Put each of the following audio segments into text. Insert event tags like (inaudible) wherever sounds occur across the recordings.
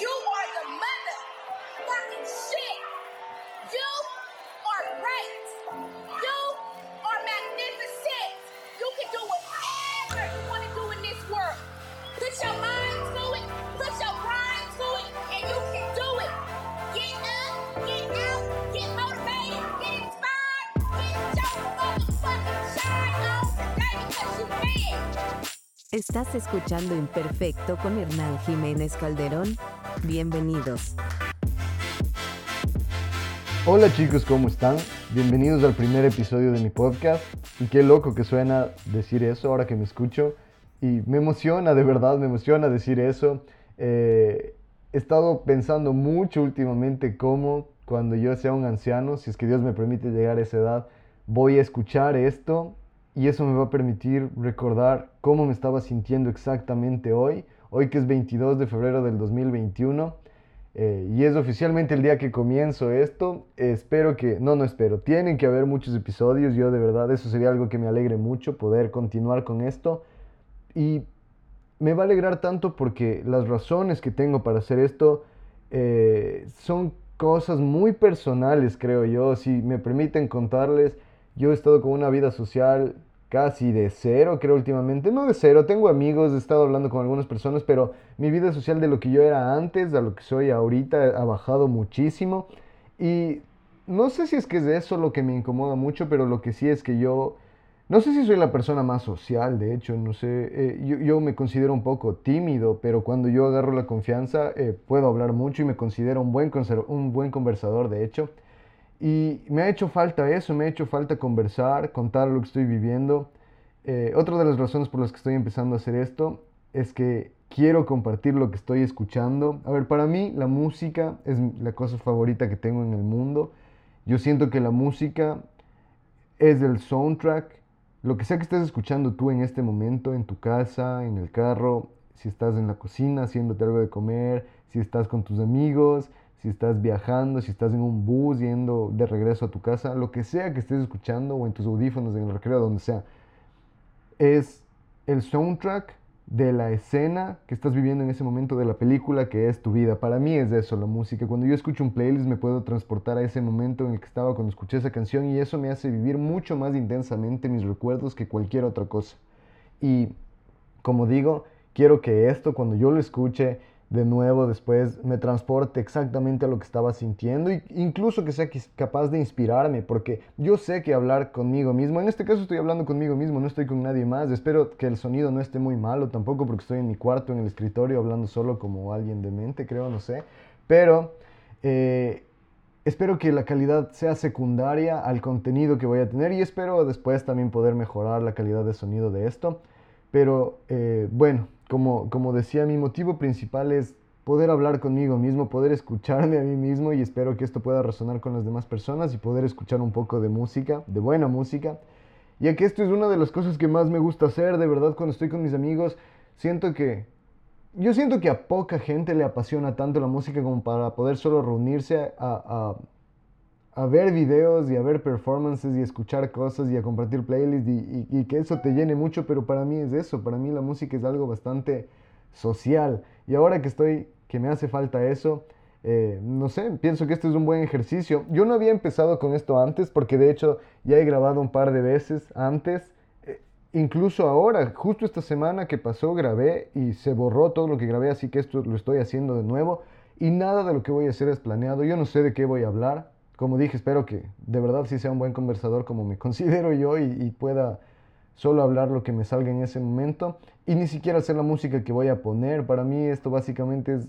You are the mother fucking shit. You are great. You are magnificent. You can do whatever you want to do in this world. Put your mind to it, put your grind to it, and you can do it. Get up, get out, get motivated, get inspired, get your motherfucking shine on today because you can. Estás escuchando Imperfecto con Hernán Jiménez Calderón. Bienvenidos. Hola chicos, ¿cómo están? Bienvenidos al primer episodio de mi podcast. Y qué loco que suena decir eso ahora que me escucho. Y me emociona, de verdad, me emociona decir eso. Eh, he estado pensando mucho últimamente cómo cuando yo sea un anciano, si es que Dios me permite llegar a esa edad, voy a escuchar esto y eso me va a permitir recordar cómo me estaba sintiendo exactamente hoy, hoy que es 22 de febrero del 2021 eh, y es oficialmente el día que comienzo esto. espero que, no, no espero, tienen que haber muchos episodios, yo de verdad eso sería algo que me alegre mucho poder continuar con esto y me va a alegrar tanto porque las razones que tengo para hacer esto eh, son cosas muy personales, creo yo, si me permiten contarles. Yo he estado con una vida social casi de cero, creo últimamente. No de cero, tengo amigos, he estado hablando con algunas personas, pero mi vida social de lo que yo era antes, a lo que soy ahorita, ha bajado muchísimo. Y no sé si es que es de eso lo que me incomoda mucho, pero lo que sí es que yo, no sé si soy la persona más social, de hecho, no sé, eh, yo, me considero un poco tímido, pero cuando yo agarro la confianza eh, puedo hablar mucho y me considero un buen, un buen conversador, de hecho. Y me ha hecho falta eso, me ha hecho falta conversar, contar lo que estoy viviendo. Eh, otra de las razones por las que estoy empezando a hacer esto es que quiero compartir lo que estoy escuchando. A ver, para mí la música es la cosa favorita que tengo en el mundo. Yo siento que la música es el soundtrack. Lo que sea que estés escuchando tú en este momento, en tu casa, en el carro, si estás en la cocina haciéndote algo de comer, si estás con tus amigos, si estás viajando, si estás en un bus yendo de regreso a tu casa, lo que sea que estés escuchando o en tus audífonos, en el recreo, donde sea, es el soundtrack de la escena que estás viviendo en ese momento de la película que es tu vida. Para mí es eso, la música. Cuando yo escucho un playlist me puedo transportar a ese momento en el que estaba cuando escuché esa canción y eso me hace vivir mucho más intensamente mis recuerdos que cualquier otra cosa. Y como digo, quiero que esto cuando yo lo escuche de nuevo después me transporte exactamente a lo que estaba sintiendo e incluso que sea capaz de inspirarme porque yo sé que hablar conmigo mismo, en este caso estoy hablando conmigo mismo, no estoy con nadie más, espero que el sonido no esté muy malo tampoco porque estoy en mi cuarto en el escritorio hablando solo como alguien de mente, creo, no sé, pero eh, espero que la calidad sea secundaria al contenido que voy a tener y espero después también poder mejorar la calidad de sonido de esto, pero eh, bueno, como, como decía, mi motivo principal es poder hablar conmigo mismo, poder escucharme a mí mismo y espero que esto pueda resonar con las demás personas y poder escuchar un poco de música, de buena música. Ya que esto es una de las cosas que más me gusta hacer, de verdad, cuando estoy con mis amigos, siento que... Yo siento que a poca gente le apasiona tanto la música como para poder solo reunirse a, a, a ver videos y a ver performances y escuchar cosas y a compartir playlists y, que eso te llene mucho, pero para mí es eso, para mí la música es algo bastante social. Y ahora que estoy, que me hace falta eso, eh, no sé, pienso que este es un buen ejercicio. Yo no había empezado con esto antes porque de hecho ya he grabado un par de veces antes. Eh, incluso ahora, justo esta semana que pasó, grabé y se borró todo lo que grabé, así que esto lo estoy haciendo de nuevo. Y nada de lo que voy a hacer es planeado. Yo no sé de qué voy a hablar. Como dije, espero que de verdad sí sea un buen conversador como me (laughs) considero yo y, pueda solo hablar lo que me salga en ese momento y ni siquiera hacer la música que voy a poner. Para mí esto básicamente es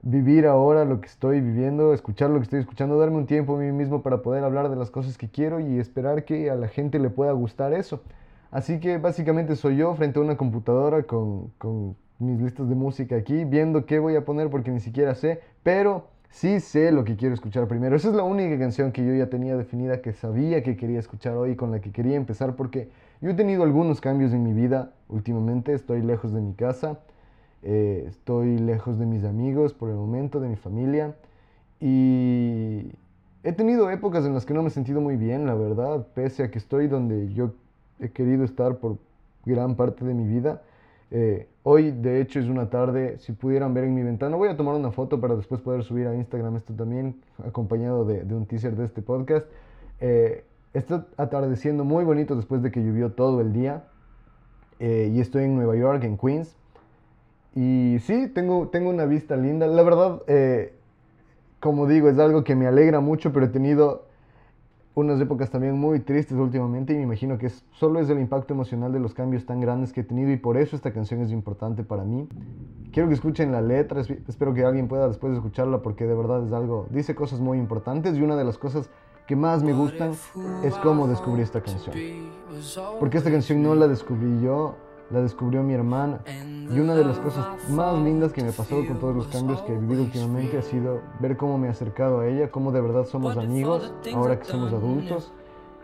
vivir ahora lo que estoy viviendo, escuchar lo que estoy escuchando, darme un tiempo a mí mismo para poder hablar de las cosas que quiero y esperar que a la gente le pueda gustar eso. Así que básicamente soy yo frente a una computadora con, con mis listas de música aquí, viendo qué voy a poner porque ni siquiera sé, pero sí sé lo que quiero escuchar primero. Esa es la única canción que yo ya tenía definida, que sabía que quería escuchar hoy, con la que quería empezar, porque yo he tenido algunos cambios en mi vida últimamente. Estoy lejos de mi casa, eh, estoy lejos de mis amigos por el momento, de mi familia. Y he tenido épocas en las que no me he sentido muy bien, la verdad, pese a que estoy donde yo he querido estar por gran parte de mi vida. Eh, hoy, de hecho, es una tarde, si pudieran ver en mi ventana, voy a tomar una foto para después poder subir a Instagram esto también, acompañado de, un teaser de este podcast. Eh, está atardeciendo muy bonito después de que llovió todo el día. Eh, y estoy en Nueva York, en Queens. Y sí, tengo, tengo una vista linda. La verdad, eh, como digo, es algo que me alegra mucho, pero he tenido unas épocas también muy tristes últimamente y me imagino que es, solo es el impacto emocional de los cambios tan grandes que he tenido y por eso esta canción es importante para mí. Quiero que escuchen la letra, espero que alguien pueda después escucharla porque de verdad es algo, dice cosas muy importantes y una de las cosas que más me gustan es cómo descubrí esta canción. Porque esta canción no la descubrí yo, la descubrió mi hermana. Y una de las cosas más lindas que me pasó con todos los cambios que he vivido últimamente ha sido ver cómo me he acercado a ella, cómo de verdad somos amigos ahora que somos adultos.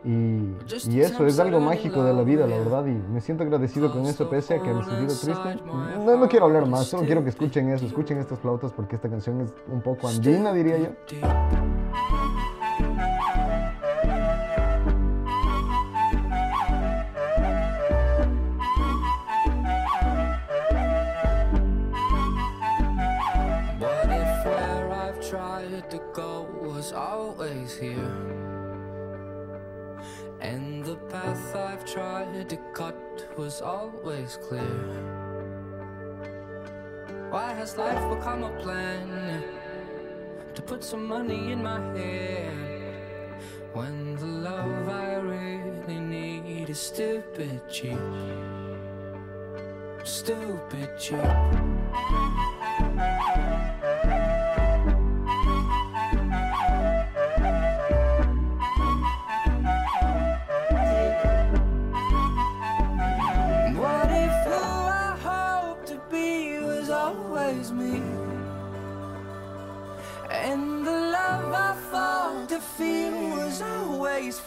Y, y, eso es algo mágico de la vida, la verdad, y me siento agradecido con eso, pese a que me he sentido triste. No, no quiero hablar más, solo quiero que escuchen eso, escuchen estas flautas, porque esta canción es un poco andina, diría yo. Was always clear. Why has life become a plan to put some money in my hand when the love I really need is stupid cheap? Stupid cheap.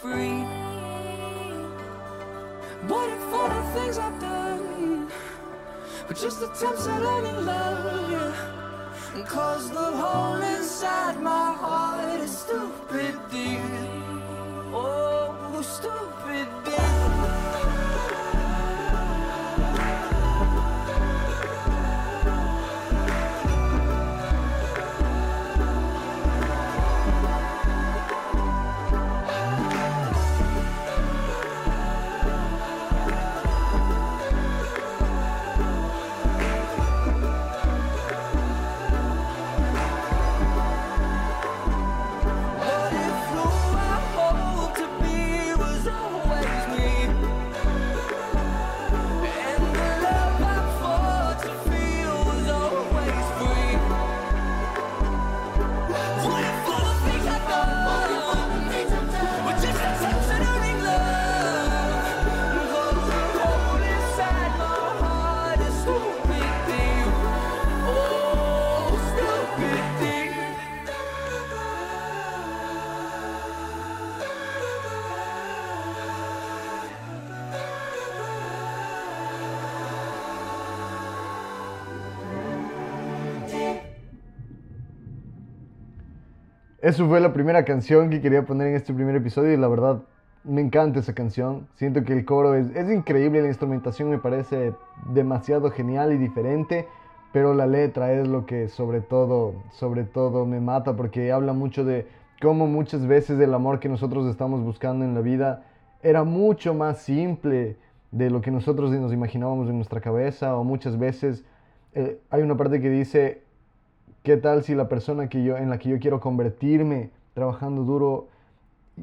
Free. But all the things I've done were just attempts at learning love, yeah. Cause the hole inside my heart is stupid deep. Oh, stupid deep. Eso fue la primera canción que quería poner en este primer episodio y la verdad me encanta esa canción. Siento que el coro es, increíble, la instrumentación me parece demasiado genial y diferente, pero la letra es lo que sobre todo, sobre todo me mata porque habla mucho de cómo muchas veces el amor que nosotros estamos buscando en la vida era mucho más simple de lo que nosotros nos imaginábamos en nuestra cabeza o muchas veces eh, hay una parte que dice ¿Qué tal si la persona que yo, en la que yo quiero convertirme, trabajando duro,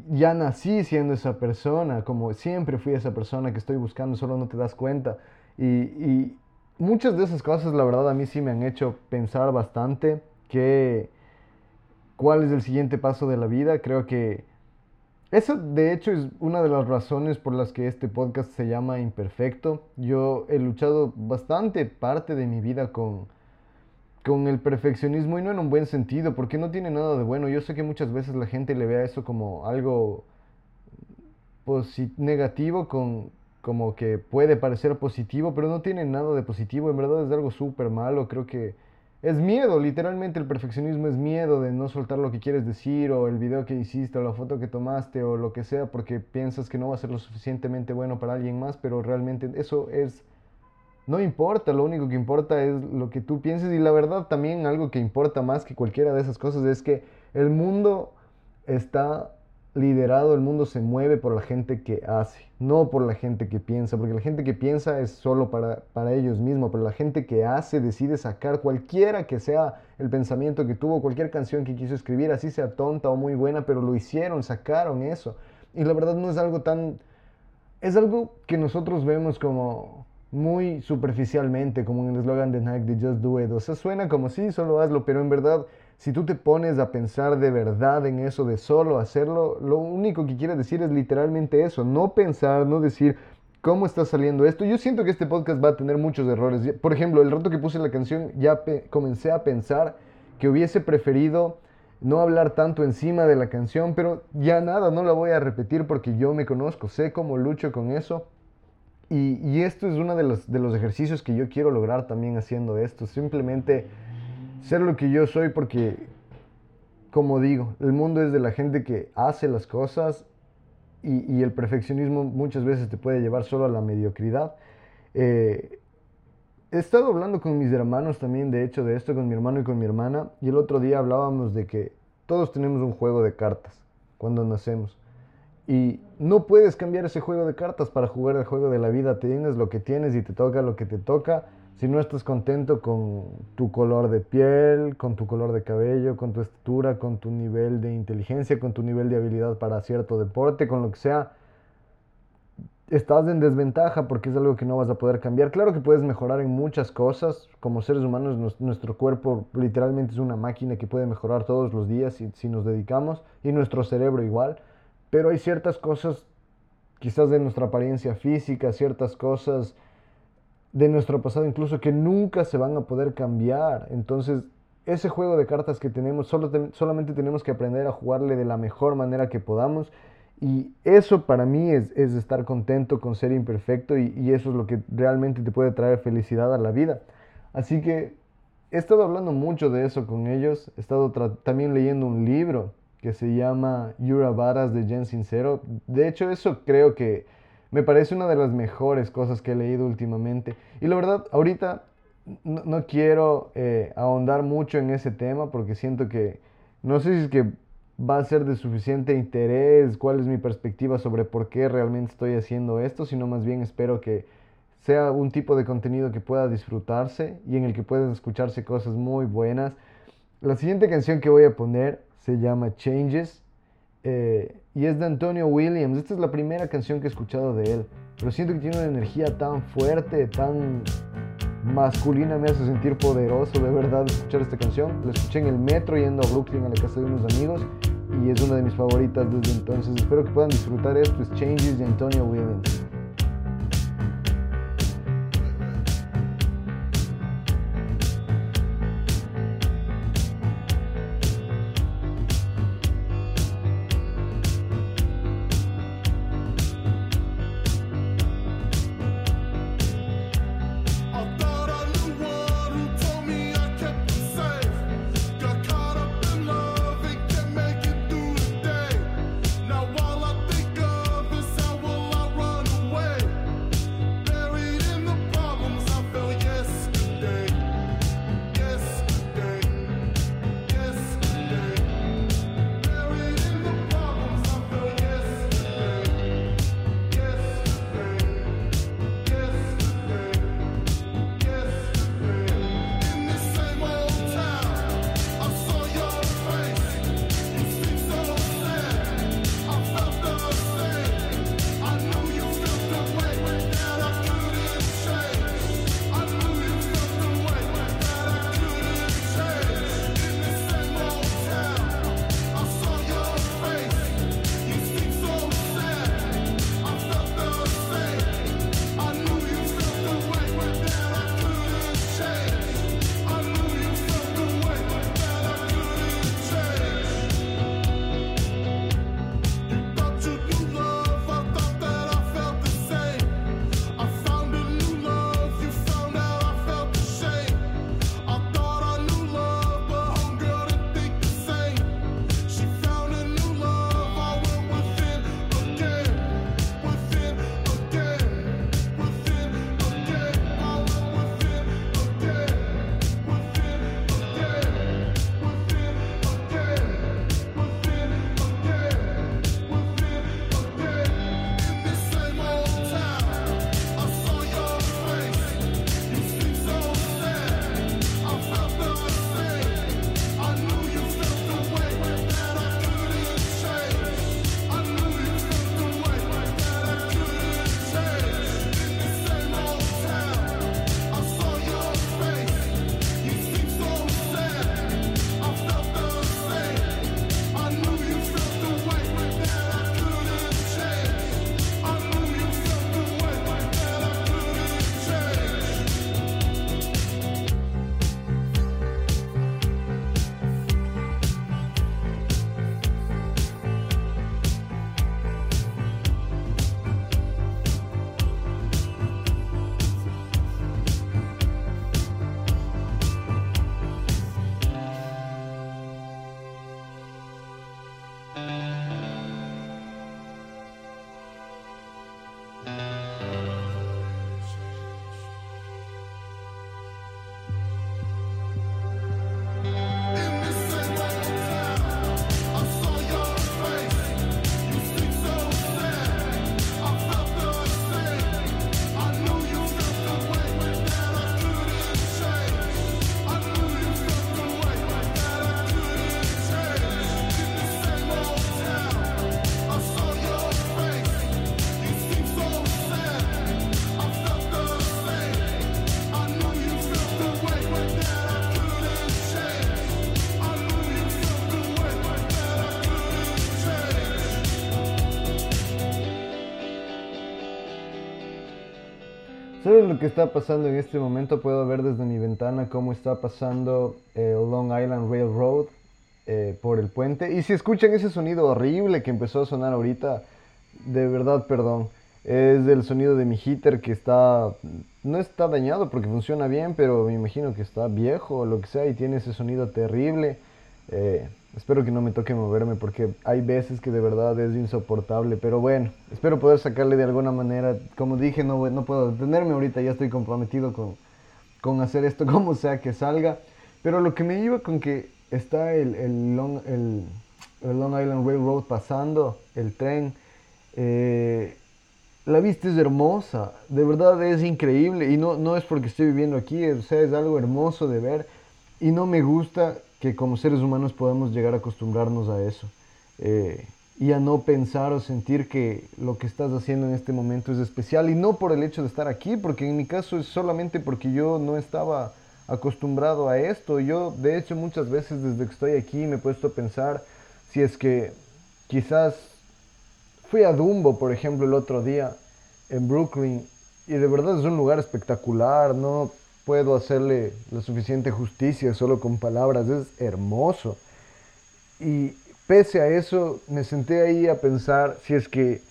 ya nací siendo esa persona, como siempre fui esa persona que estoy buscando, solo no te das cuenta? Y, y muchas de esas cosas, la verdad, a mí sí me han hecho pensar bastante que cuál es el siguiente paso de la vida. Creo que eso, de hecho, es una de las razones por las que este podcast se llama Imperfecto. Yo he luchado bastante parte de mi vida con con el perfeccionismo y no en un buen sentido, porque no tiene nada de bueno. Yo sé que muchas veces la gente le vea eso como algo negativo, con, como que puede parecer positivo, pero no tiene nada de positivo, en verdad es algo súper malo, creo que es miedo, literalmente el perfeccionismo es miedo de no soltar lo que quieres decir o el video que hiciste o la foto que tomaste o lo que sea porque piensas que no va a ser lo suficientemente bueno para alguien más, pero realmente eso es no importa, lo único que importa es lo que tú pienses y la verdad también algo que importa más que cualquiera de esas cosas es que el mundo está liderado, el mundo se mueve por la gente que hace, no por la gente que piensa, porque la gente que piensa es solo para, para ellos mismos, pero la gente que hace decide sacar cualquiera que sea el pensamiento que tuvo, cualquier canción que quiso escribir, así sea tonta o muy buena, pero lo hicieron, sacaron eso. Y la verdad no es algo tan... Es algo que nosotros vemos como muy superficialmente, como en el eslogan de Nike de Just Do It. O sea, suena como sí, solo hazlo, pero en verdad si tú te pones a pensar de verdad en eso, de solo hacerlo, lo único que quiere decir es literalmente eso, no pensar, no decir cómo está saliendo esto. Yo siento que este podcast va a tener muchos errores. Por ejemplo, el rato que puse la canción ya comencé a pensar que hubiese preferido no hablar tanto encima de la canción, pero ya nada, no la voy a repetir porque yo me conozco, sé cómo lucho con eso. Y, esto es uno de los, de los ejercicios que yo quiero lograr también haciendo esto. Simplemente ser lo que yo soy porque, como digo, el mundo es de la gente que hace las cosas y, el perfeccionismo muchas veces te puede llevar solo a la mediocridad. Eh, he estado hablando con mis hermanos también, de hecho, de esto, con mi hermano y con mi hermana, y el otro día hablábamos de que todos tenemos un juego de cartas cuando nacemos. Y no puedes cambiar ese juego de cartas para jugar el juego de la vida. Tienes lo que tienes y te toca lo que te toca si no estás contento con tu color de piel, con tu color de cabello, con tu estatura, con tu nivel de inteligencia, con tu nivel de habilidad para cierto deporte, con lo que sea, estás en desventaja porque es algo que no vas a poder cambiar. Claro que puedes mejorar en muchas cosas. Como seres humanos, nuestro cuerpo literalmente es una máquina que puede mejorar todos los días si, si nos dedicamos, y nuestro cerebro igual. Pero hay ciertas cosas, quizás de nuestra apariencia física, ciertas cosas de nuestro pasado incluso que nunca se van a poder cambiar. Entonces, ese juego de cartas que tenemos, solo solamente tenemos que aprender a jugarle de la mejor manera que podamos. Y eso para mí es, es estar contento con ser imperfecto y, y, eso es lo que realmente te puede traer felicidad a la vida. Así que he estado hablando mucho de eso con ellos. He estado también leyendo un libro que se llama Yura Varas de Jen Sincero. De hecho, eso creo que me parece una de las mejores cosas que he leído últimamente. Y la verdad, ahorita no, quiero eh, ahondar mucho en ese tema porque siento que no sé si es que va a ser de suficiente interés, cuál es mi perspectiva sobre por qué realmente estoy haciendo esto, sino más bien espero que sea un tipo de contenido que pueda disfrutarse y en el que puedan escucharse cosas muy buenas. La siguiente canción que voy a poner se llama Changes eh, y es de Antonio Williams. Esta es la primera canción que he escuchado de él. Pero siento que tiene una energía tan fuerte, tan masculina, me hace sentir poderoso de verdad escuchar esta canción. La escuché en el metro yendo a Brooklyn a la casa de unos amigos y es una de mis favoritas desde entonces. Espero que puedan disfrutar esto. Es Changes de Antonio Williams. Lo que está pasando en este momento? Puedo ver desde mi ventana cómo está pasando el Long Island Railroad eh, por el puente. Y si escuchan ese sonido horrible que empezó a sonar ahorita, de verdad perdón. Es el sonido de mi heater que está, no está dañado porque funciona bien, pero me imagino que está viejo o lo que sea y tiene ese sonido terrible. Eh, espero que no me toque moverme porque hay veces que de verdad es insoportable, pero bueno, espero poder sacarle de alguna manera. Como dije, no, puedo detenerme ahorita, ya estoy comprometido con, con hacer esto (laughs) como sea que salga. Pero lo que me iba con que está el, el, Long, el, el Long Island Railroad pasando, el tren. Eh, la vista es hermosa, de verdad es increíble y no, no es porque estoy viviendo aquí, o sea, es algo hermoso de ver y no me gusta que como seres humanos podamos llegar a acostumbrarnos a eso eh, y a no pensar o sentir que lo que estás haciendo en este momento es especial y no por el hecho de estar aquí, porque en mi caso es solamente porque yo no estaba acostumbrado a esto. Yo de hecho muchas veces desde que estoy aquí me he puesto a pensar si es que quizás Fui a Dumbo, por ejemplo, el otro día en Brooklyn y de verdad es un lugar espectacular, no puedo hacerle la suficiente justicia solo con palabras, es hermoso. Y pese a eso, me senté ahí a pensar si es que,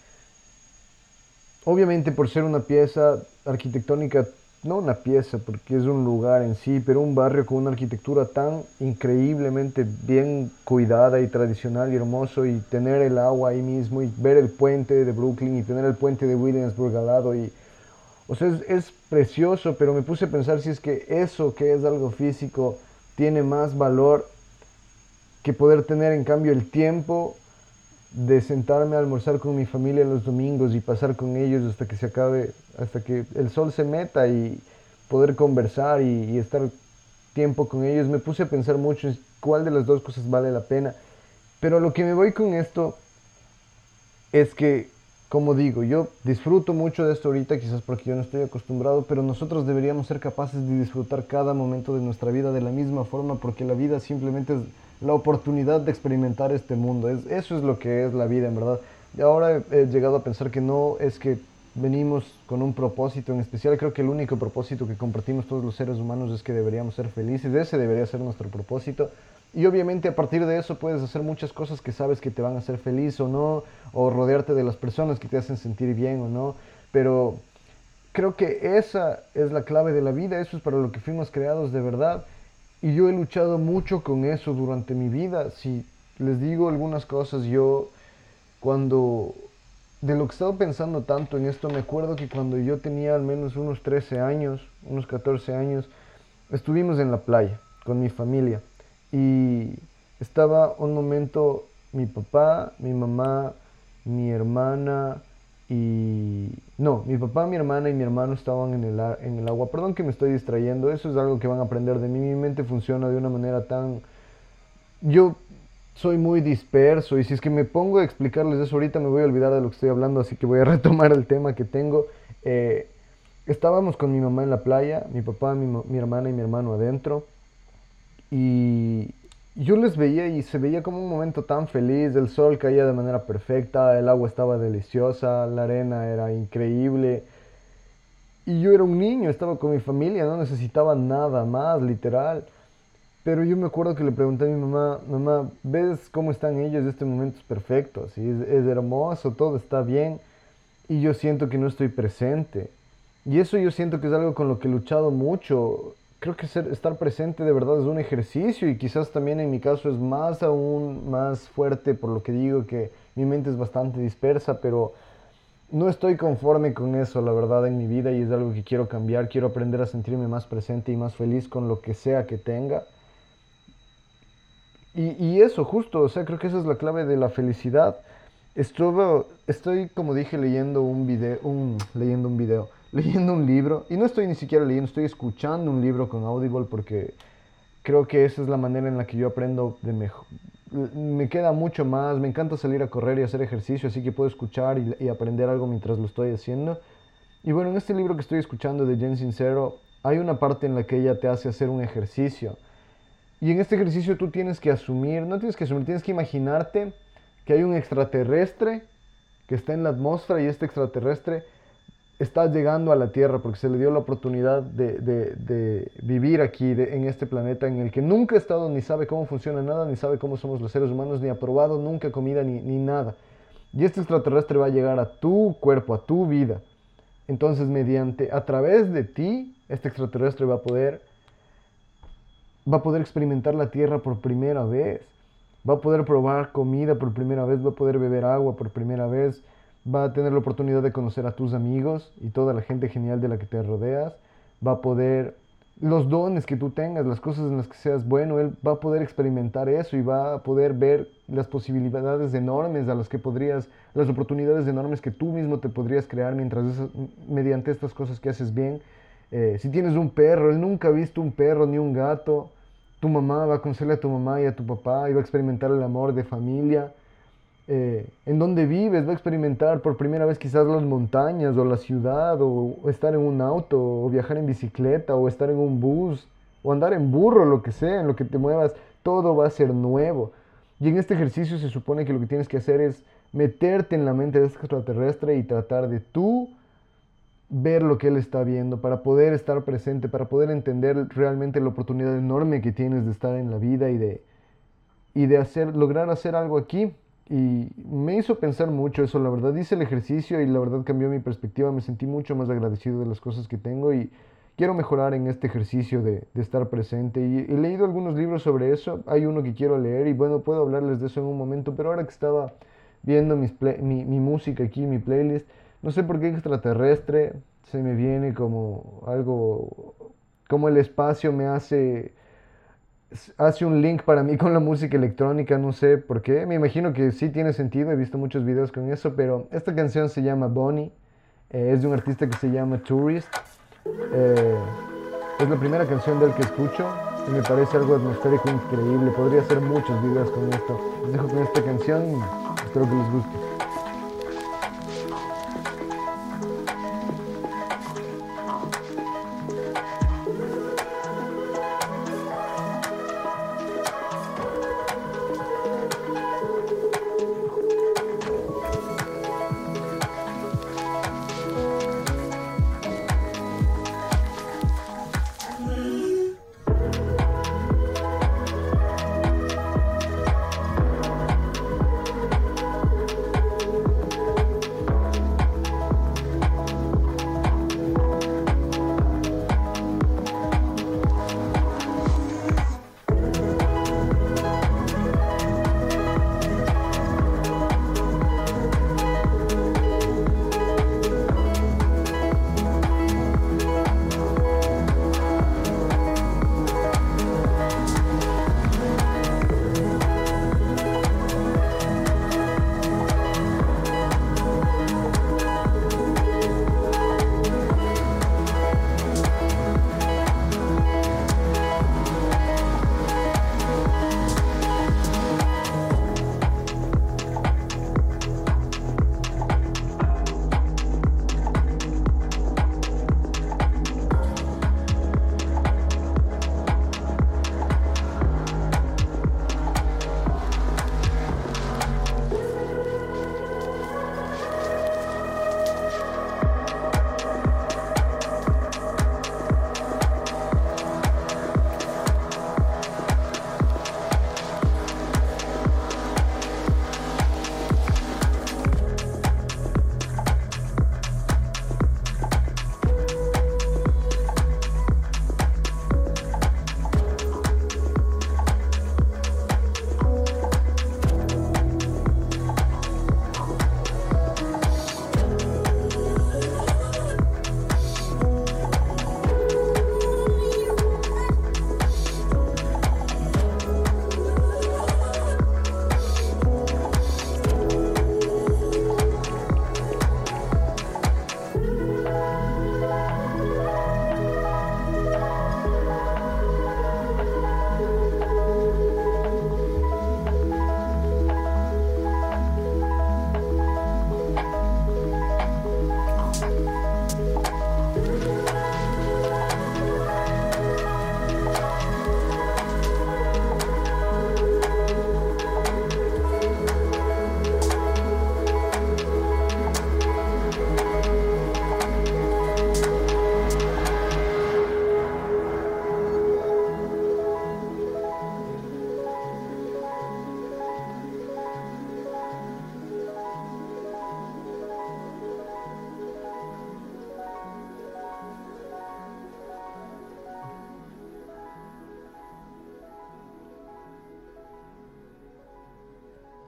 obviamente por ser una pieza arquitectónica no una pieza porque es un lugar en sí, pero un barrio con una arquitectura tan increíblemente bien cuidada y tradicional y hermoso y tener el agua ahí mismo y ver el puente de Brooklyn y tener el puente de Williamsburg al lado y o sea, es, precioso, pero me puse a pensar si es que eso que es algo físico tiene más valor que poder tener en cambio el tiempo de sentarme a almorzar con mi familia los domingos y pasar con ellos hasta que se acabe, hasta que el sol se meta y poder conversar y, estar tiempo con ellos. Me puse a pensar mucho en cuál de las dos cosas vale la pena. Pero lo que me voy con esto es que, como digo, yo disfruto mucho de esto ahorita, quizás porque yo no estoy acostumbrado, pero nosotros deberíamos ser capaces de disfrutar cada momento de nuestra vida de la misma forma, porque la vida simplemente es la oportunidad de experimentar este mundo. Es, eso es lo que es la vida, en verdad. Y ahora he, llegado a pensar que no es que venimos con un propósito en especial. Creo que el único propósito que compartimos todos los seres humanos es que deberíamos ser felices. Ese debería ser nuestro propósito. Y obviamente a partir de eso puedes hacer muchas cosas que sabes que te van a hacer feliz o no, o rodearte de las personas que te hacen sentir bien o no. Pero creo que esa es la clave de la vida, eso es para lo que fuimos creados de verdad. Y yo he luchado mucho con eso durante mi vida. Si les digo algunas cosas, yo cuando de lo que he estado pensando tanto en esto, me acuerdo que cuando yo tenía al menos unos 13 años, unos 14 años, estuvimos en la playa con mi familia y estaba un momento mi papá, mi mamá, mi hermana, y no, mi papá, mi hermana y mi hermano estaban en el, en el agua. Perdón que me estoy distrayendo, eso es algo que van a aprender de mí. Mi mente funciona de una manera tan... Yo soy muy disperso y si es que me pongo a explicarles eso ahorita me voy a olvidar de lo que estoy hablando, así que voy a (laughs) retomar el tema que tengo. Eh, estábamos con mi mamá en la playa, mi papá, mi, mi hermana y mi hermano adentro. Y yo les veía y se veía como un momento tan feliz, el sol caía de manera perfecta, el agua estaba deliciosa, la arena era increíble. Y yo era un niño, estaba con mi familia, no necesitaba nada más, literal. Pero yo me acuerdo que le pregunté a mi mamá, mamá, ¿ves cómo están ellos? Este momento es perfecto, es, es hermoso, todo está bien. Y yo siento que no estoy presente. Y eso yo siento que es algo con lo que he luchado mucho creo que ser, estar presente de verdad es un ejercicio y quizás también en mi caso es más aún más fuerte por lo que digo que mi mente es bastante dispersa, pero no estoy conforme con eso, la verdad, en mi vida y es algo que quiero cambiar. Quiero aprender a sentirme más presente y más feliz con lo que sea que tenga. Y, eso, justo, o sea, creo que esa es la clave de la felicidad. Estuve, estoy, como dije, leyendo un video, un, leyendo un video leyendo un libro, y no estoy ni siquiera leyendo, estoy escuchando un libro con Audible porque creo que esa es la manera en la que yo aprendo de mejor. Me queda mucho más, me encanta salir a correr y hacer ejercicio, así que puedo escuchar y, aprender algo mientras lo estoy haciendo. Y bueno, en este libro que estoy escuchando de Jen Sincero, hay una parte en la que ella te hace hacer un ejercicio. Y en este ejercicio tú tienes que asumir, no tienes que asumir, tienes que imaginarte que hay un extraterrestre que está en la atmósfera y este extraterrestre está llegando a la Tierra porque se le dio la oportunidad de, de- vivir aquí, en este planeta en el que nunca ha estado, ni sabe cómo funciona nada, ni sabe cómo somos los seres humanos, ni ha probado nunca comida, ni, ni nada. Y este extraterrestre va a llegar a tu cuerpo, a tu vida. Entonces, mediante, a través de ti, este extraterrestre va a poder, va a poder experimentar la Tierra por primera vez. Va a poder probar comida por primera vez, va a poder beber agua por primera vez, va a tener la oportunidad de conocer a tus amigos y toda la gente genial de la que te rodeas, va a poder, los dones que tú tengas, las cosas en las que seas bueno, él va a poder experimentar eso y va a poder ver las posibilidades enormes a las que podrías, las oportunidades enormes que tú mismo te podrías crear mientras mediante estas cosas que haces bien. Eh, si tienes un perro, él nunca ha visto un perro ni un gato, tu mamá va a conocerle a tu mamá y a tu papá y va a experimentar el amor de familia. Eh, en donde vives, va a experimentar por primera vez quizás las montañas o la ciudad o, o estar en un auto o viajar en bicicleta o estar en un bus o andar en burro, lo que sea, en lo que te muevas, todo va a ser nuevo. Y en este ejercicio se supone que lo que tienes que hacer es meterte en la mente de este extraterrestre y tratar de tú ver lo que él está viendo, para poder estar presente, para poder entender realmente la oportunidad enorme que tienes de estar en la vida y de, y de hacer, lograr hacer algo aquí. Y me hizo pensar mucho eso, la verdad. Hice el ejercicio y la verdad cambió mi perspectiva. Me sentí mucho más agradecido de las cosas que tengo y quiero mejorar en este ejercicio de, de estar presente. Y he leído algunos libros sobre eso. Hay uno que quiero leer y bueno, puedo hablarles de eso en un momento. Pero ahora que estaba viendo mis mi música aquí, mi playlist, no sé por qué extraterrestre se me viene como algo, como el espacio me hace hace un link para mí (laughs) con la música electrónica, no sé por qué. Me imagino que sí tiene sentido, he visto muchos videos con eso, pero esta canción se llama Bonnie, eh, es de un artista que se llama Tourist. Eh, es la primera canción del que escucho y me parece algo atmosférico increíble. Podría hacer muchos videos con esto. Les dejo con esta canción y espero que les guste.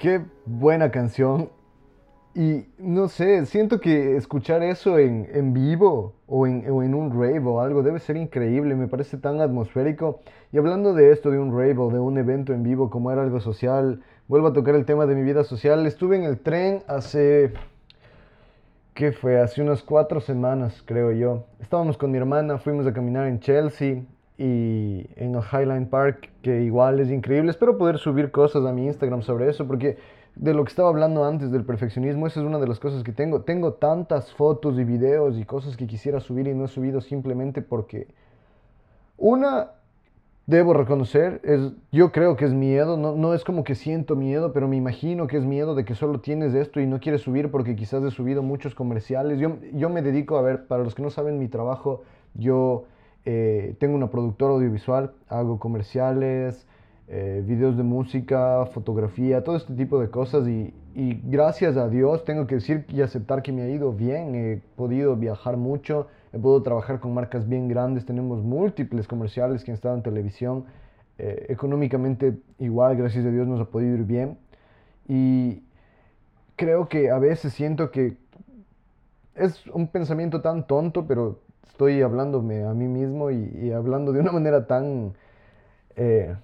Qué buena canción. Y no sé, siento que escuchar eso en, en vivo o en, o en un rave o algo debe ser increíble, me parece tan atmosférico. Y hablando de esto, de un rave o de un evento en vivo como era algo social, vuelvo a tocar el tema de mi vida social. Estuve en el tren hace, ¿qué fue? Hace unas cuatro semanas, creo yo. Estábamos con mi hermana, fuimos a caminar en Chelsea y en el Highline Park, que igual es increíble. Espero poder subir cosas a mi Instagram sobre eso, porque de lo que estaba hablando antes del perfeccionismo, esa es una de las cosas que tengo. Tengo tantas fotos y videos y cosas que quisiera subir y no he subido simplemente porque una, debo reconocer, es, yo creo que es miedo, no, no es como que siento miedo, pero me imagino que es miedo de que solo tienes esto y no quieres subir porque quizás he subido muchos comerciales. Yo, yo me dedico, a ver, para los que no saben mi trabajo, yo eh, tengo una productora audiovisual, hago comerciales, eh, videos de música, fotografía, todo este tipo de cosas y, y, gracias a Dios tengo que decir y aceptar que me ha ido bien, he podido viajar mucho, he podido trabajar con marcas bien grandes, tenemos múltiples comerciales que han estado en televisión, eh, económicamente igual, gracias a Dios nos ha podido ir bien y creo que a veces siento que es un pensamiento tan tonto, pero estoy hablándome a mí mismo y, hablando de una manera tan... Eh,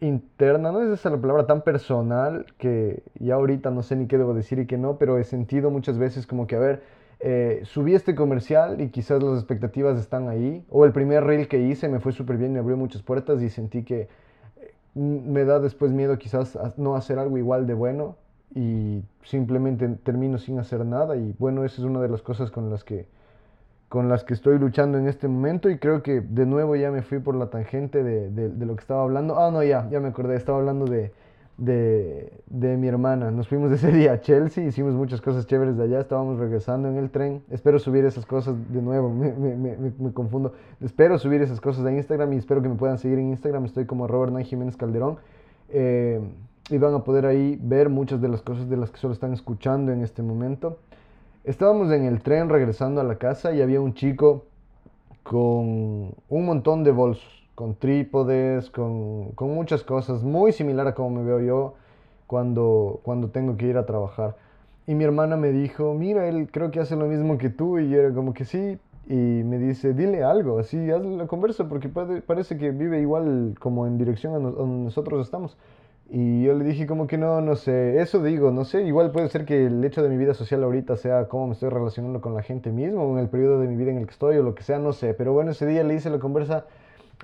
interna, no es esa la palabra tan personal que ya ahorita no sé ni qué debo decir y qué no, pero he sentido muchas veces como que, a ver, eh, subí este comercial y quizás las expectativas están ahí, o el primer reel que hice me fue súper bien, me abrió muchas puertas y sentí que eh, me da después miedo quizás no hacer algo igual de bueno y simplemente termino sin hacer nada y bueno, esa es una de las cosas con las que con las que estoy luchando en este momento y creo que de nuevo ya me fui por la tangente de, lo que estaba hablando. Ah, no, ya, ya me acordé, estaba hablando de, mi hermana. Nos fuimos ese (laughs) día a Chelsea, hicimos muchas cosas chéveres de allá, estábamos regresando en el tren. Espero subir esas cosas de nuevo, (laughs) me, me, me, me confundo. Espero subir esas cosas a Instagram y espero que me puedan seguir en Instagram. Estoy como Robert Nay Jiménez Calderón. Eh, y van a poder ahí ver muchas de las cosas de las que solo están escuchando en este momento. Estábamos en el tren regresando a la casa y había un chico con un montón de bolsos, con trípodes, con, con, muchas cosas, muy similar a como me veo yo cuando, cuando tengo que ir a trabajar. Y mi hermana me dijo, mira, él creo que hace lo mismo que tú, y yo era como que sí, y me dice, dile algo, así, hazle la conversa, porque parece que vive igual como en dirección a, no, a nosotros estamos. Y yo le dije como que no, no sé, eso digo, no sé, igual puede ser que el hecho de mi vida social ahorita sea cómo me estoy relacionando con la gente mismo, en el periodo de mi vida en el que estoy o lo que sea, no sé, pero bueno, ese día le hice la conversa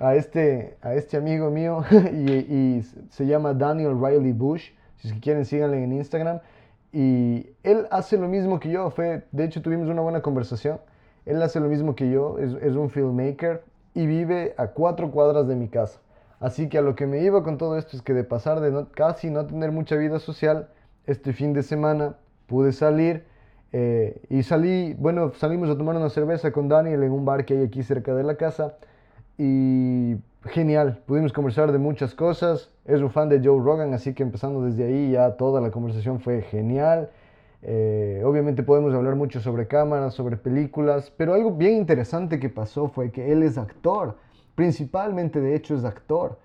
a este, a este amigo mío (laughs) y, y se llama Daniel Riley Bush, si es que quieren síganle en Instagram, y él hace lo mismo que yo, fue, de hecho tuvimos una buena conversación, él hace lo mismo que yo, es, es un filmmaker y vive a cuatro cuadras de mi casa. Así que a lo que me iba con todo esto es que de pasar de casi no tener mucha vida social, este fin de semana pude salir eh, y salí, bueno, salimos a tomar una cerveza con Daniel en un bar que hay aquí cerca de la casa y genial, pudimos conversar de muchas cosas, es un fan de Joe Rogan, así que empezando desde ahí ya toda la conversación fue genial. Eh, obviamente podemos hablar mucho sobre cámaras, sobre películas, pero algo bien interesante que pasó fue que él es actor principalmente de hecho es actor.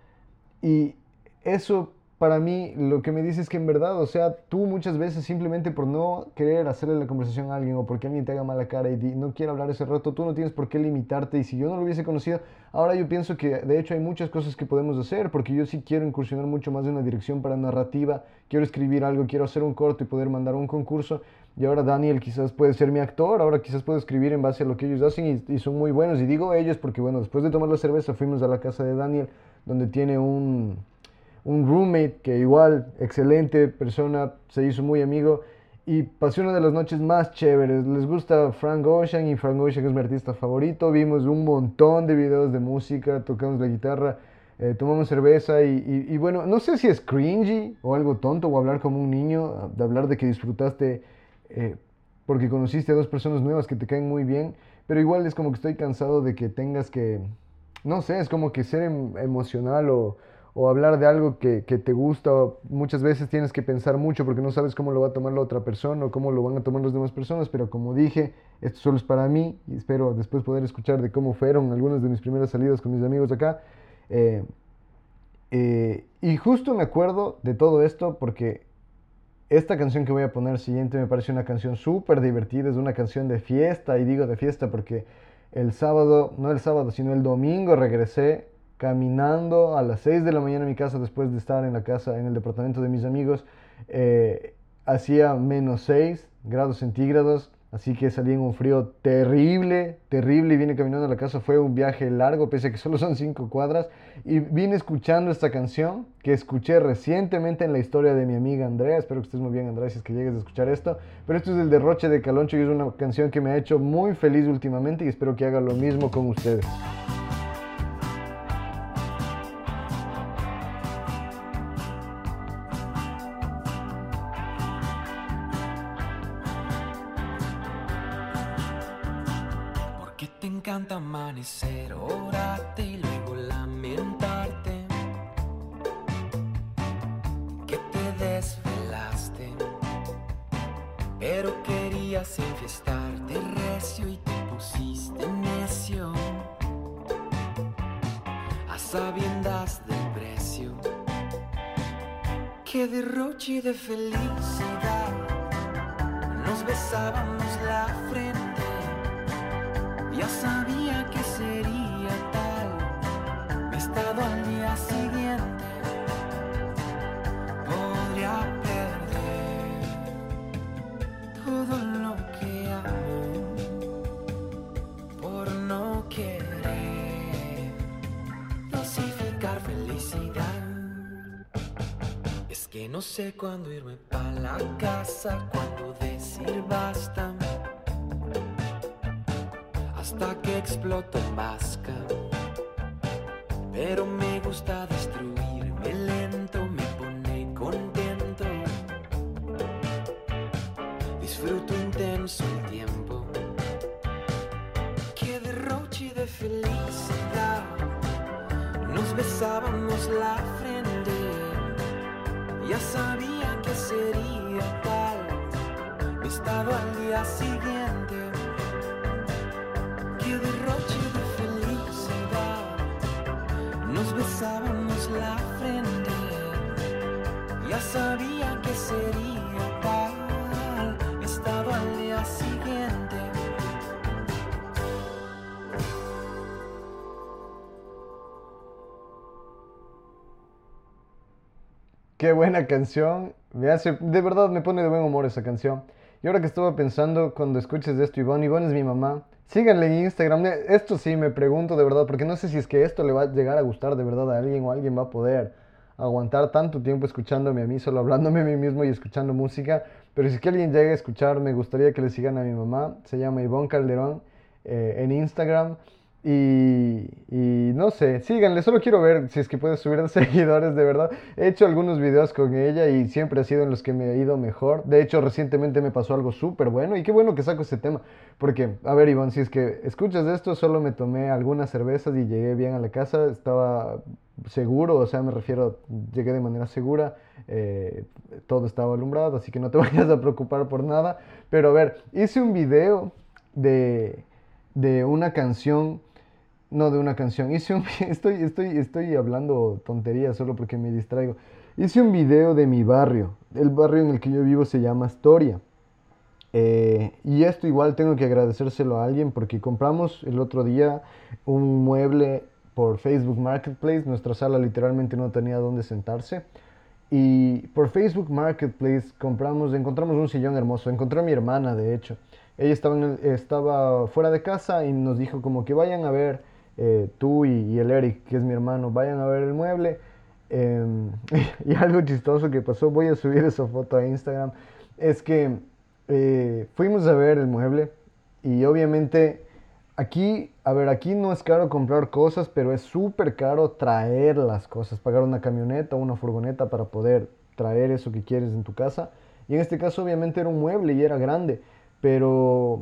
Y eso para mí lo que me dice es que en verdad, o sea, tú muchas veces simplemente por no querer hacerle la conversación a alguien o porque alguien te haga mala cara y no quiere hablar ese rato, tú no tienes por qué limitarte. Y si yo no lo hubiese conocido, ahora yo pienso que de hecho hay muchas cosas que podemos hacer, porque yo sí quiero incursionar mucho más en una dirección para narrativa, quiero escribir algo, quiero hacer un corto y poder mandar un concurso. Y ahora Daniel quizás puede ser mi actor, ahora quizás puedo escribir en base a lo que ellos hacen y, son muy buenos. Y digo ellos porque, bueno, después de tomar la cerveza fuimos a la casa de Daniel, donde tiene un, un roommate que igual, excelente persona, se hizo muy amigo y pasé una de las noches más chéveres. Les gusta Frank Ocean y Frank Ocean es mi artista favorito. Vimos un montón de videos de música, tocamos la guitarra. Eh, tomamos cerveza y, y, bueno, no sé si es cringy o algo tonto o hablar como un niño, de hablar de que disfrutaste eh, porque conociste a dos personas nuevas que te caen muy bien, pero igual es como que estoy cansado de que tengas que, no sé, es como que ser em, emocional o, hablar de algo que, te gusta, muchas veces tienes que pensar mucho porque no sabes cómo lo va a tomar la otra persona o cómo lo van a tomar las demás personas, pero como dije, esto solo es para mí y espero después poder escuchar de cómo fueron algunas de mis primeras salidas con mis amigos acá. Eh, Eh, y justo me acuerdo de todo esto porque esta canción que voy a poner siguiente me parece una canción súper divertida, es una canción de fiesta, y digo de fiesta porque el sábado, no el sábado, sino el domingo regresé caminando a las 6 de la mañana a mi casa después de estar en la casa, en el departamento de mis amigos. Eh, hacía menos 6 grados centígrados, así que salí en un frío terrible, terrible y vine caminando a la casa. Fue un viaje largo, pese a que solo son 5 cuadras. Y vine escuchando esta canción que escuché recientemente en la historia de mi amiga Andrea. Espero que estés muy bien, Andrea, si es que llegues a escuchar esto. Pero esto es el derroche de Caloncho y es una canción que me ha hecho muy feliz últimamente y espero que haga lo mismo con ustedes. Sé cuándo irme para la casa, cuándo decir basta hasta que exploto en vasca. Pero me gusta destruirme lento, me pone contento. Disfruto intenso el tiempo. Qué derroche de felicidad. Nos besábamos la. Ya sabía que sería tal. Estado al día siguiente. Qué derroche de felicidad. Nos besábamos la frente. Ya sabía que sería tal. Estado al día siguiente. Qué buena canción. Me hace, de verdad me pone de buen humor esa canción. Y ahora que estuve pensando, cuando escuches esto, Ivonne, Ivonne es mi mamá. Síganle en Instagram. Esto sí me pregunto de verdad, porque no sé si es que esto le va a llegar a gustar de verdad a alguien o alguien va a poder aguantar tanto tiempo escuchándome a mí, solo hablándome a mí mismo y escuchando música. Pero si es que alguien llega a escuchar, me gustaría que le sigan a mi mamá. Se llama Ivonne Calderón eh, en Instagram. Y, no sé, síganle, solo quiero ver si es que puede subir (laughs) seguidores, de verdad. He hecho algunos videos con ella y siempre ha sido en los que me ha ido mejor. De hecho, recientemente me pasó algo súper bueno y qué bueno que saco ese tema. Porque, a ver, Iván, si es que escuchas esto, solo me tomé algunas cervezas y llegué bien a la casa. Estaba seguro, o sea, me refiero, llegué de manera segura. eh, todo estaba alumbrado, así que no te (laughs) vayas a preocupar por nada. Pero a ver, hice un video de, de una canción no, de una canción. Hice un, (laughs) estoy, estoy, estoy hablando tonterías solo porque me distraigo. Hice un video de mi barrio. El barrio en el que yo vivo se llama Astoria. Eh, y esto igual tengo que agradecérselo a alguien porque compramos el otro día un mueble por Facebook Marketplace. Nuestra sala literalmente no tenía dónde sentarse. Y por Facebook Marketplace compramos, encontramos un sillón hermoso. Encontré a mi hermana, de hecho. Ella estaba, estaba fuera de casa y nos dijo como que vayan a ver, eh, tú y, el Eric, que es mi hermano, vayan a ver el mueble. Em, (laughs) y algo chistoso que pasó, voy a subir esa foto a Instagram, es que eh, fuimos a ver el mueble y obviamente aquí, a ver, aquí no es caro comprar cosas, pero es súper caro traer las cosas, pagar una camioneta una furgoneta para poder traer eso que quieres en tu casa. Y en este caso obviamente era un mueble y era grande, pero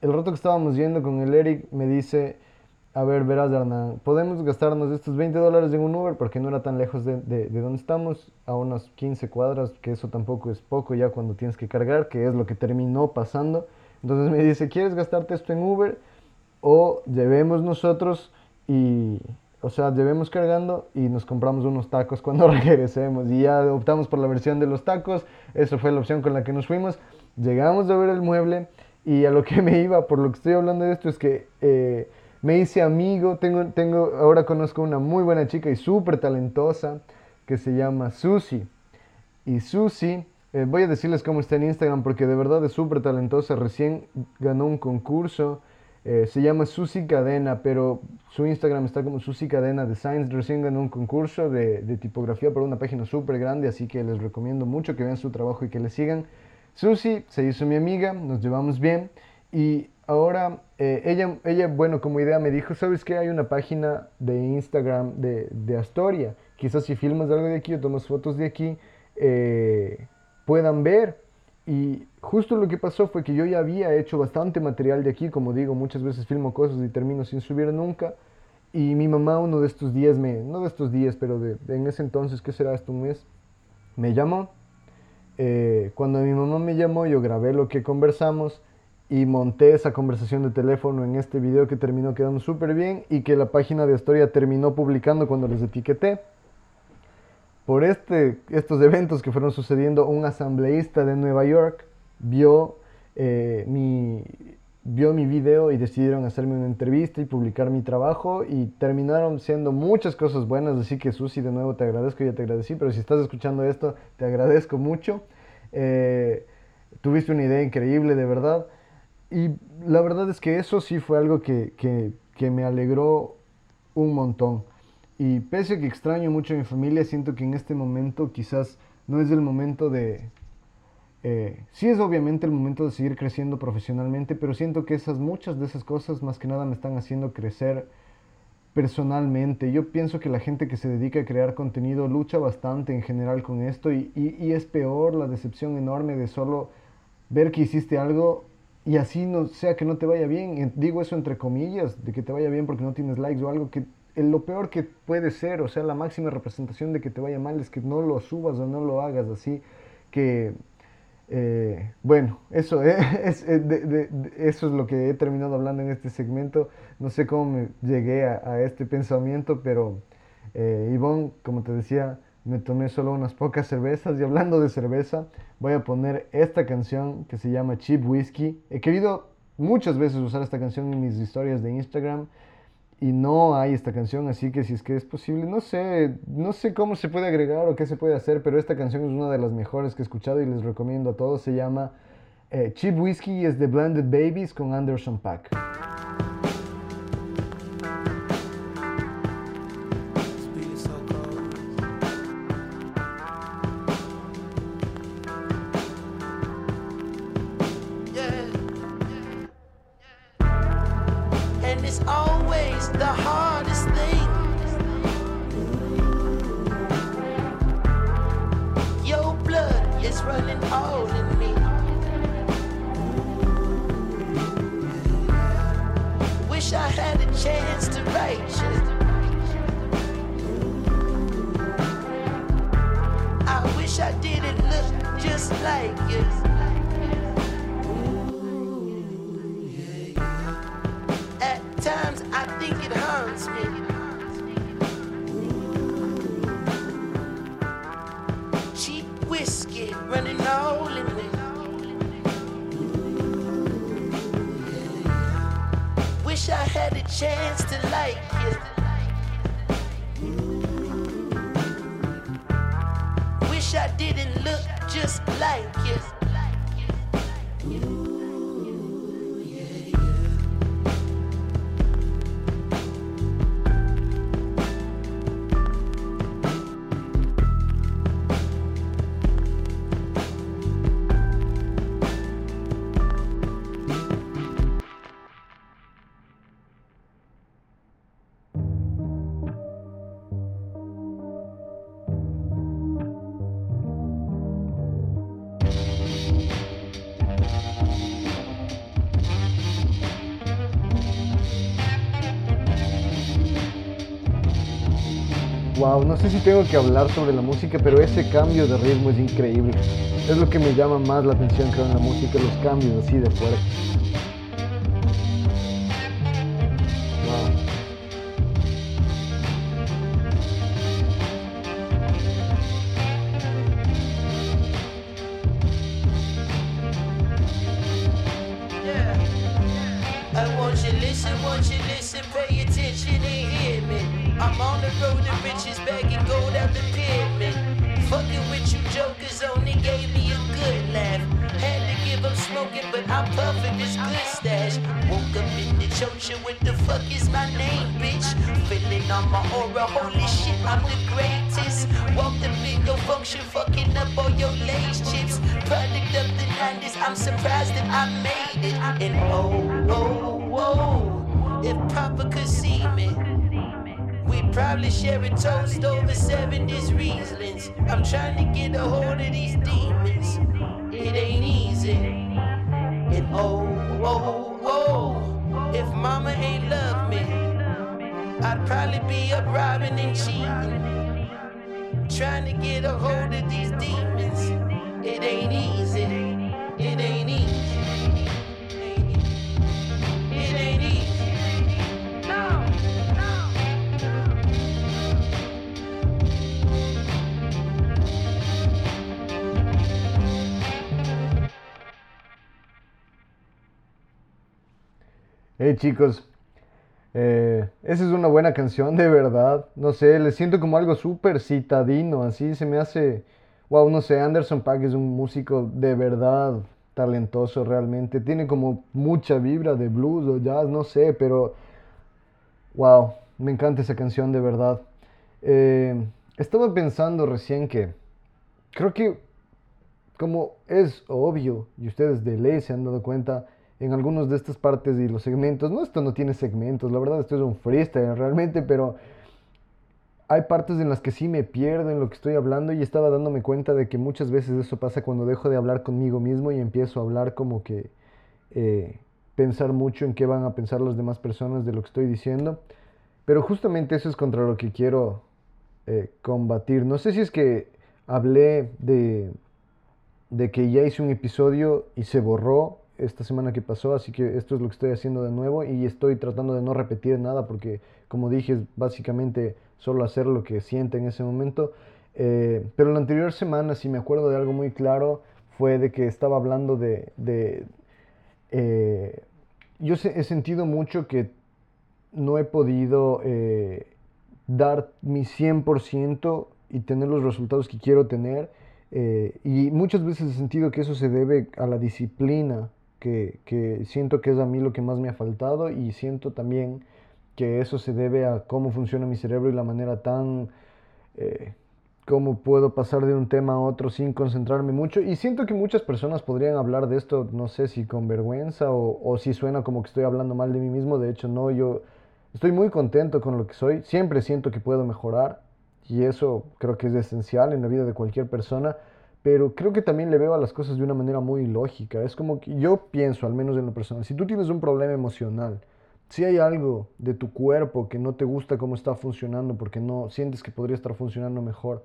el rato que estábamos yendo con el Eric me dice, a ver, verás Hernán, podemos gastarnos estos 20 dólares en un Uber porque no era tan lejos de, de, de donde estamos, a unas 15 cuadras, que eso tampoco es poco ya cuando tienes que cargar, que es lo que terminó pasando. Entonces me dice, ¿quieres gastarte esto en Uber? O llevemos nosotros y, o sea, llevemos cargando y nos compramos unos tacos cuando (laughs) regresemos. Y ya optamos por la versión de los tacos, eso fue la opción con la que nos fuimos. Llegamos a ver el mueble y a lo que me iba, por lo que estoy hablando de esto, es que eh, me hice amigo, tengo, tengo, ahora conozco una muy buena chica y súper talentosa que se llama Susi. Y Susi, eh, voy a decirles cómo está en Instagram porque de verdad es súper talentosa, recién ganó un concurso. eh, se llama Susi Cadena, pero su Instagram está como Susi Cadena Designs. Recién ganó un concurso de, tipografía por una página súper grande, así que les recomiendo mucho que vean su trabajo y que le sigan. Susi se hizo mi amiga, nos llevamos bien y ahora eh, ella, ella, bueno, como idea me dijo, ¿sabes qué? Hay una página de Instagram de, de Astoria. Quizás si filmas algo de aquí o tomas fotos de aquí, eh, puedan ver. Y justo lo que pasó fue que yo ya había hecho bastante material de aquí, como digo, muchas veces filmo cosas y termino sin subir nunca. Y mi mamá uno de estos días, me, no de estos días, pero de, en ese entonces, ¿qué será esto un mes? Me llamó eh, cuando mi mamá me llamó, yo grabé lo que conversamos y monté esa conversación de teléfono en este video que terminó quedando súper bien y que la página de Astoria terminó publicando cuando les etiqueté. Por este, estos eventos que fueron sucediendo, un asambleísta de Nueva York vio, eh, mi, vio mi video y decidieron hacerme una entrevista y publicar mi trabajo y terminaron siendo muchas cosas buenas, así que Susi de nuevo te agradezco, ya te agradecí, pero si estás escuchando esto, te agradezco mucho. Eh, tuviste una idea increíble, de verdad. Y la verdad es que eso sí fue algo que, que, que me alegró un montón. Y pese a que extraño mucho a mi familia, siento que en este momento quizás no es el momento de... Eh, sí es obviamente el momento de seguir creciendo profesionalmente, pero siento que esas muchas de esas cosas más que nada me están haciendo crecer personalmente. Yo pienso que la gente que se dedica a crear contenido lucha bastante en general con esto y, y, y es peor la decepción enorme de solo ver que hiciste algo y así no sea que no te vaya bien. En- Digo eso entre comillas, de que te vaya bien porque no tienes likes o algo que lo peor que puede ser, o sea, la máxima representación de que te vaya mal es que no lo subas o no lo hagas así que eh, bueno, eso, (laughs) eh, es, eh, eso es lo que he terminado hablando en este segmento. No sé cómo me llegué a, a este pensamiento, pero Ivonne, como te decía, me tomé solo unas pocas cervezas y hablando de cerveza, voy a poner esta canción que se llama Cheap Whiskey. He querido muchas veces usar esta canción en mis historias de Instagram y no hay esta canción, así que si es que es posible, no sé, no sé cómo se puede agregar o qué se puede hacer, pero esta canción es una de las mejores que he escuchado y les recomiendo a todos. Se llama eh, Cheap Whiskey y es de Blended Babies con Anderson Pack. It's always the hardest thing. Your blood is running all in me. Wish I had a chance to write you. I wish I didn't look just like you. At times I think it haunts me. Cheap whiskey running all in me. Wish I had a chance to like you. Wish I didn't look just like you. No sé si tengo que hablar sobre la música, pero ese cambio de ritmo es increíble. Es lo que me llama más la atención creo en la música, los cambios así de fuerte. road to riches, bagging gold out the pyramid. Fucking with you jokers only gave me a good laugh. Had to give up smoking, but I'm puffing this good stash. Woke up in the church and what the fuck is my name, bitch? Feeling on my aura, holy shit, I'm the greatest. Walked up in your function, fucking up all your lace chips. Product of the 90s, I'm surprised that I made it. And oh, oh, oh, if Papa could see me. We'd probably share a toast over 70s Rieslings. I'm trying to get a hold of these demons. It ain't easy. And oh, oh, oh, if mama ain't love me, I'd probably be up robbing and cheating. Trying to get a hold of these demons. It ain't easy. It ain't easy. Hey chicos, eh, esa es una buena canción, de verdad. No sé, le siento como algo súper citadino, así se me hace. Wow, no sé, Anderson Paak es un músico de verdad talentoso realmente. Tiene como mucha vibra de blues o jazz, no sé, pero. Wow, me encanta esa canción de verdad. Eh, estaba pensando recién que. Creo que, como es obvio, y ustedes de ley se han dado cuenta en algunos de estas partes y los segmentos. No, esto no tiene segmentos, la verdad esto es un freestyle realmente, pero hay partes en las que sí me pierdo en lo que estoy hablando y estaba dándome cuenta de que muchas veces eso pasa cuando dejo de hablar conmigo mismo y empiezo a hablar como que eh, pensar mucho en qué van a pensar las demás personas de lo que estoy diciendo. Pero justamente eso es contra lo que quiero eh, combatir. No sé si es que hablé de, de que ya hice un episodio y se borró esta semana que pasó, así que esto es lo que estoy haciendo de nuevo y estoy tratando de no repetir nada porque como dije es básicamente solo hacer lo que siente en ese momento. Eh, pero la anterior semana, si me acuerdo de algo muy claro, fue de que estaba hablando de... eh, yo he sentido mucho que no he podido eh, dar mi 100% y tener los resultados que quiero tener. y muchas veces he sentido que eso se debe a la disciplina, que, siento que es a mí lo que más me ha faltado y siento también que eso se debe a cómo funciona mi cerebro y la manera tan... eh, cómo puedo pasar de un tema a otro sin concentrarme mucho. Y siento que muchas personas podrían hablar de esto, no sé si con vergüenza o, o si suena como que estoy hablando mal de mí mismo. De hecho, no, yo estoy muy contento con lo que soy. Siempre siento que puedo mejorar y eso creo que es esencial en la vida de cualquier persona. Pero creo que también le veo a las cosas de una manera muy lógica. Es como que yo pienso, al menos en lo personal, si tú tienes un problema emocional, si hay algo de tu cuerpo que no te gusta cómo está funcionando porque no sientes que podría estar funcionando mejor,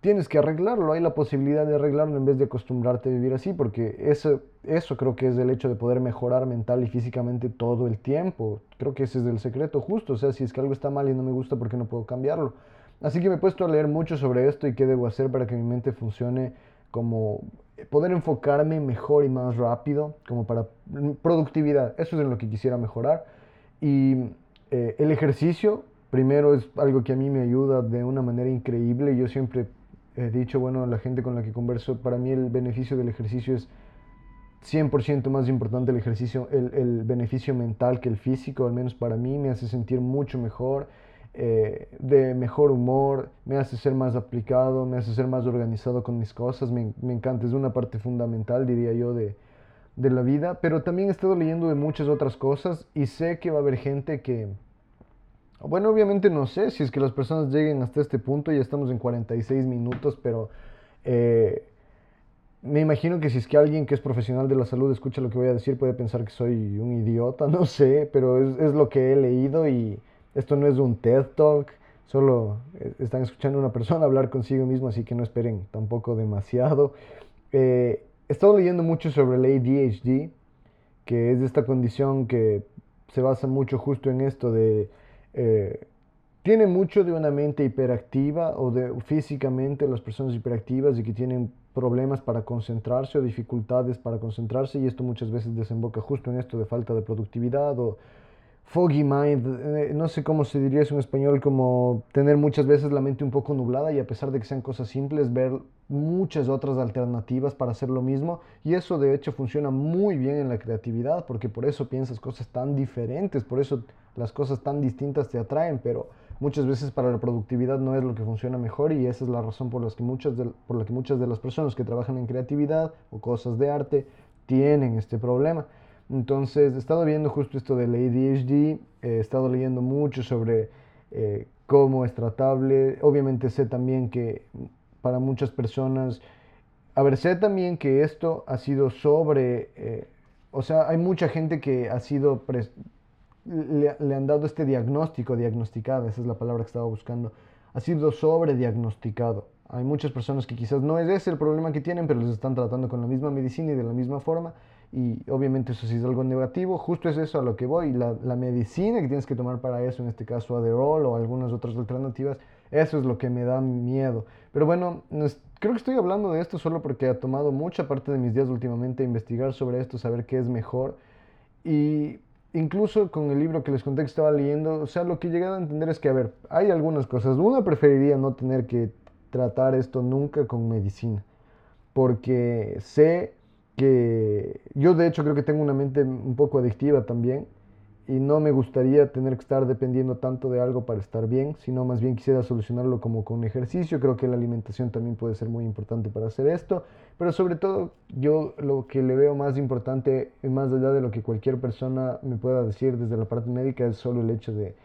tienes que arreglarlo. Hay la posibilidad de arreglarlo en vez de acostumbrarte a vivir así, porque eso, eso creo que es el hecho de poder mejorar mental y físicamente todo el tiempo. Creo que ese es el secreto justo. O sea, si es que algo está mal y no me gusta, ¿por qué no puedo cambiarlo? Así que me he puesto a leer mucho sobre esto y qué debo hacer para que mi mente funcione como poder enfocarme mejor y más rápido, como para productividad. Eso es en lo que quisiera mejorar. Y eh, el ejercicio, primero, es algo que a mí me ayuda de una manera increíble. Yo siempre he dicho, bueno, la gente con la que converso, para mí el beneficio del ejercicio es 100% más importante el ejercicio, el, el beneficio mental que el físico, al menos para mí, me hace sentir mucho mejor, eh, de mejor humor, me hace ser más aplicado, me hace ser más organizado con mis cosas, me, me encanta, es una parte fundamental, diría yo, de, de la vida, pero también he estado leyendo de muchas otras cosas y sé que va a haber gente que, bueno, obviamente no sé si es que las personas lleguen hasta este punto, ya estamos en 46 minutos, pero eh, me imagino que si es que alguien que es profesional de la salud escucha lo que voy a decir puede pensar que soy un idiota, (laughs) no sé, pero es, es lo que he leído y esto no es un TED Talk, solo eh, están escuchando a una persona hablar consigo mismo, así que no esperen tampoco demasiado. Eh, he estado leyendo mucho sobre el ADHD, que es esta condición que se basa mucho justo en esto de... eh, tiene mucho de una mente hiperactiva o de físicamente las personas hiperactivas y que tienen problemas para concentrarse o dificultades para concentrarse y esto muchas veces desemboca justo en esto de falta de productividad o foggy mind, eh, no sé cómo se diría eso en español, como tener muchas veces la mente un poco nublada y a pesar de que sean cosas simples, ver muchas otras alternativas para hacer lo mismo. Y eso de hecho funciona muy bien en la creatividad, porque por eso piensas cosas tan diferentes, por eso las cosas tan distintas te atraen, pero muchas veces para la productividad no es lo que funciona mejor y esa es la razón por, las que muchas por la que muchas de las personas que trabajan en creatividad o cosas de arte tienen este problema. Entonces, he estado viendo justo esto del ADHD, he estado leyendo mucho sobre eh, cómo es tratable. Obviamente sé también que para muchas personas, a ver, sé también que esto ha sido sobre, eh, o sea, hay mucha gente que ha sido, le, han dado este diagnóstico, diagnosticada, esa es la palabra que estaba buscando, ha sido sobre diagnosticado. Hay muchas personas que quizás no es ese el problema que tienen, pero les están tratando con la misma medicina y de la misma forma y obviamente eso sí es algo negativo, justo es eso a lo que voy, la, la medicina que tienes que tomar para eso, en este caso Adderall o algunas otras alternativas, eso es lo que me da miedo. Pero bueno, creo que estoy hablando de esto solo porque ha tomado mucha parte de mis días últimamente investigar sobre esto, saber qué es mejor y incluso con el libro que les conté que estaba leyendo, o sea, lo que he llegado a entender es que, a ver, hay algunas cosas. Una preferiría no tener que tratar esto nunca con medicina, porque sé que yo de hecho creo que tengo una mente un poco adictiva también y no me gustaría tener que estar dependiendo tanto de algo para estar bien, sino más bien quisiera solucionarlo como con ejercicio. Creo que la alimentación también puede ser muy importante para hacer esto, pero sobre todo yo lo que le veo más importante, más allá de lo que cualquier persona me pueda decir desde la parte médica, es solo el hecho de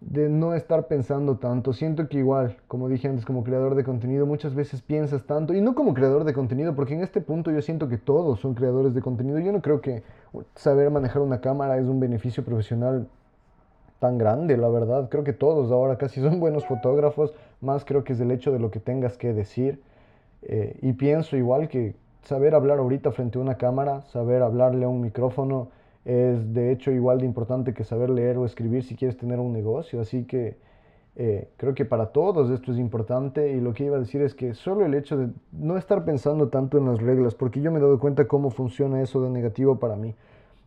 de no estar pensando tanto. Siento que igual, como dije antes, como creador de contenido, muchas veces piensas tanto, y no como creador de contenido, porque en este punto yo siento que todos son creadores de contenido. Yo no creo que saber manejar una cámara es un beneficio profesional tan grande, la verdad. Creo que todos ahora casi son buenos fotógrafos, más creo que es el hecho de lo que tengas que decir. Eh, y pienso igual que saber hablar ahorita frente a una cámara, saber hablarle a un micrófono, es de hecho igual de importante que saber leer o escribir si quieres tener un negocio. Así que eh, creo que para todos esto es importante y lo que iba a decir es que solo el hecho de no estar pensando tanto en las reglas, porque yo me he dado cuenta cómo funciona eso de negativo para mí.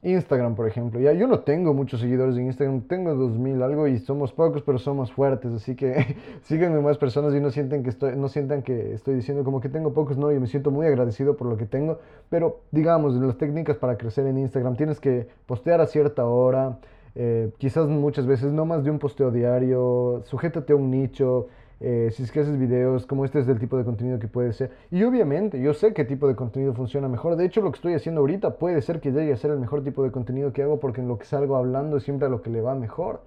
Instagram, por ejemplo. Ya yo no tengo muchos seguidores en Instagram, tengo 2000 algo y somos pocos, pero somos fuertes, así que (laughs) síganme más personas y no sienten que estoy no sientan que estoy diciendo como que tengo pocos, no, yo me siento muy agradecido por lo que tengo, pero digamos, las técnicas para crecer en Instagram tienes que postear a cierta hora, eh, quizás muchas veces no más de un posteo diario, sujétate a un nicho, eh, si es que haces videos, como este es el tipo de contenido que puede ser. Y obviamente, yo sé qué tipo de contenido funciona mejor. De hecho, lo que estoy haciendo ahorita puede ser que llegue a ser el mejor tipo de contenido que hago porque en lo que salgo hablando es siempre a lo que le va mejor.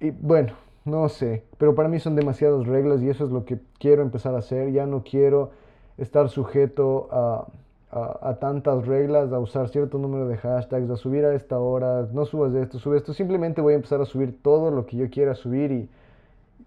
Y bueno, no sé, pero para mí son demasiadas reglas y eso es lo que quiero empezar a hacer. Ya no quiero estar sujeto a, a, tantas reglas, a usar cierto número de hashtags, a subir a esta hora, no subas esto, sube esto. Simplemente voy a empezar a subir todo lo que yo quiera subir y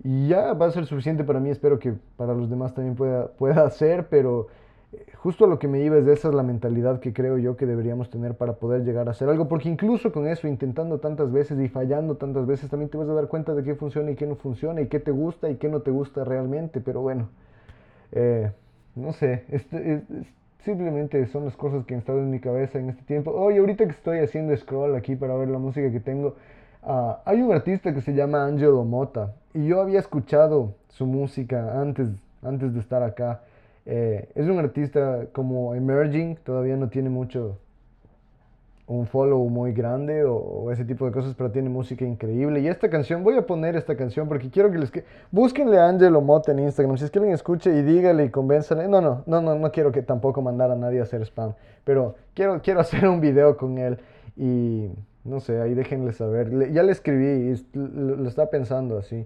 y ya va a ser suficiente para mí, espero que para los demás también pueda, pueda ser, pero eh, justo a lo que me iba es de esa es la mentalidad que creo yo que deberíamos tener para poder llegar a hacer algo, porque incluso con eso, intentando tantas veces y fallando tantas veces, también te vas a dar cuenta de qué funciona y qué no funciona, y qué te gusta y qué no te gusta realmente, pero bueno, eh, no sé, simplemente son las cosas que han estado en mi cabeza en este tiempo. Oye, ahorita que estoy haciendo scroll aquí para ver la música que tengo, uh, hay un artista que se llama Angelo Mota, y yo había escuchado su música antes, antes de estar acá. Eh, es un artista como emerging, todavía no tiene mucho un follow muy grande o, ese tipo de cosas, pero tiene música increíble. Y esta canción, voy a poner esta canción porque quiero que les... Que, búsquenle a Angelo Mota en Instagram, si es que alguien escuche y dígale y convénzale. No, no, no, no, no quiero que tampoco mandar a nadie a hacer spam, pero quiero, quiero hacer un video con él y no sé, ahí déjenle saber. ya le escribí, lo, lo estaba pensando así.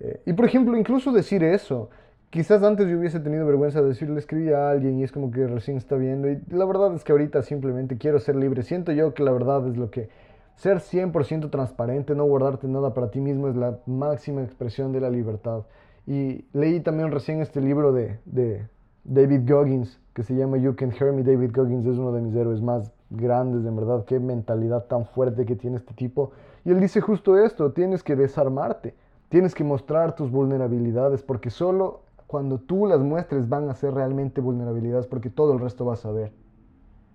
Eh, y por ejemplo, incluso decir eso, quizás antes yo hubiese tenido vergüenza de decirle, escribí a alguien y es como que recién está viendo. Y la verdad es que ahorita simplemente quiero ser libre. Siento yo que la verdad es lo que... Ser 100% transparente, no guardarte nada para ti mismo es la máxima expresión de la libertad. Y leí también recién este libro de, de David Goggins que se llama You Can Hear Me. David Goggins es uno de mis héroes más grandes, en verdad, qué mentalidad tan fuerte que tiene este tipo. Y él dice justo esto, tienes que desarmarte, tienes que mostrar tus vulnerabilidades, porque solo cuando tú las muestres van a ser realmente vulnerabilidades, porque todo el resto vas a ver.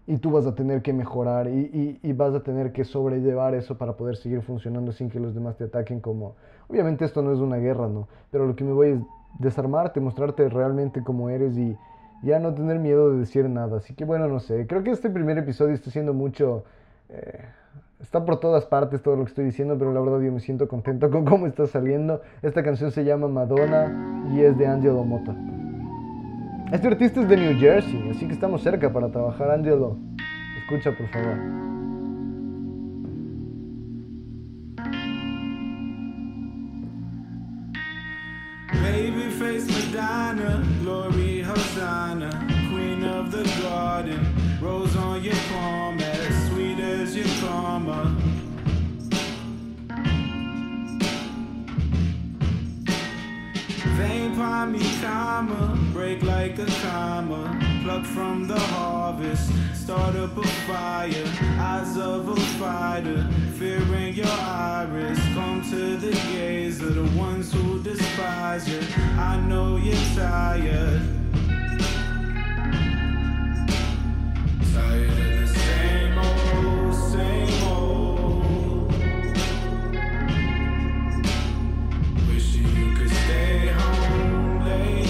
Y tú vas a tener que mejorar y, y, vas a tener que sobrellevar eso para poder seguir funcionando sin que los demás te ataquen como... Obviamente esto no es una guerra, ¿no? Pero lo que me voy es desarmarte, mostrarte realmente como eres y ya no tener miedo de decir nada. Así que bueno, no sé, creo que este primer episodio está siendo mucho... Eh, está por todas partes todo lo que estoy diciendo, pero la verdad yo me siento contento (laughs) con cómo está saliendo. Esta canción se llama Madonna y es de Angelo Mota. Este artista es de New Jersey, así que estamos cerca para trabajar, Angelo. Escucha, por favor. Mommy, break like a comma, pluck from the harvest, start up a fire, eyes of a fighter, fearing your iris, come to the gaze of the ones who despise you. I know you're tired. Tired of the same old, same. away.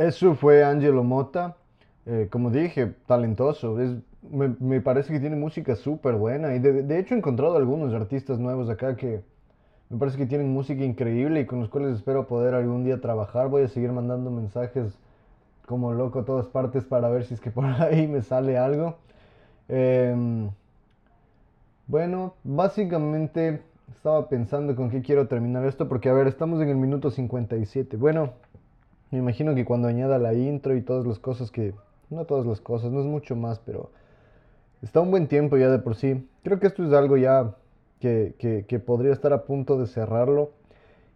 Eso fue Angelo Mota. Eh, como dije, talentoso. Me, parece que tiene música súper buena. Y de, de hecho he encontrado algunos artistas nuevos acá que me parece que tienen música increíble y con los cuales espero poder algún día trabajar. Voy a seguir mandando mensajes como loco a todas partes para ver si es que (laughs) por ahí me sale algo. Em, bueno, básicamente estaba pensando con qué quiero terminar esto porque a ver, estamos en el minuto 57. Bueno, me imagino que cuando añada la intro y todas las cosas que... No todas las cosas, no es mucho más, pero está un buen tiempo ya de por sí. Creo que esto es algo ya que, que- podría estar a punto de cerrarlo.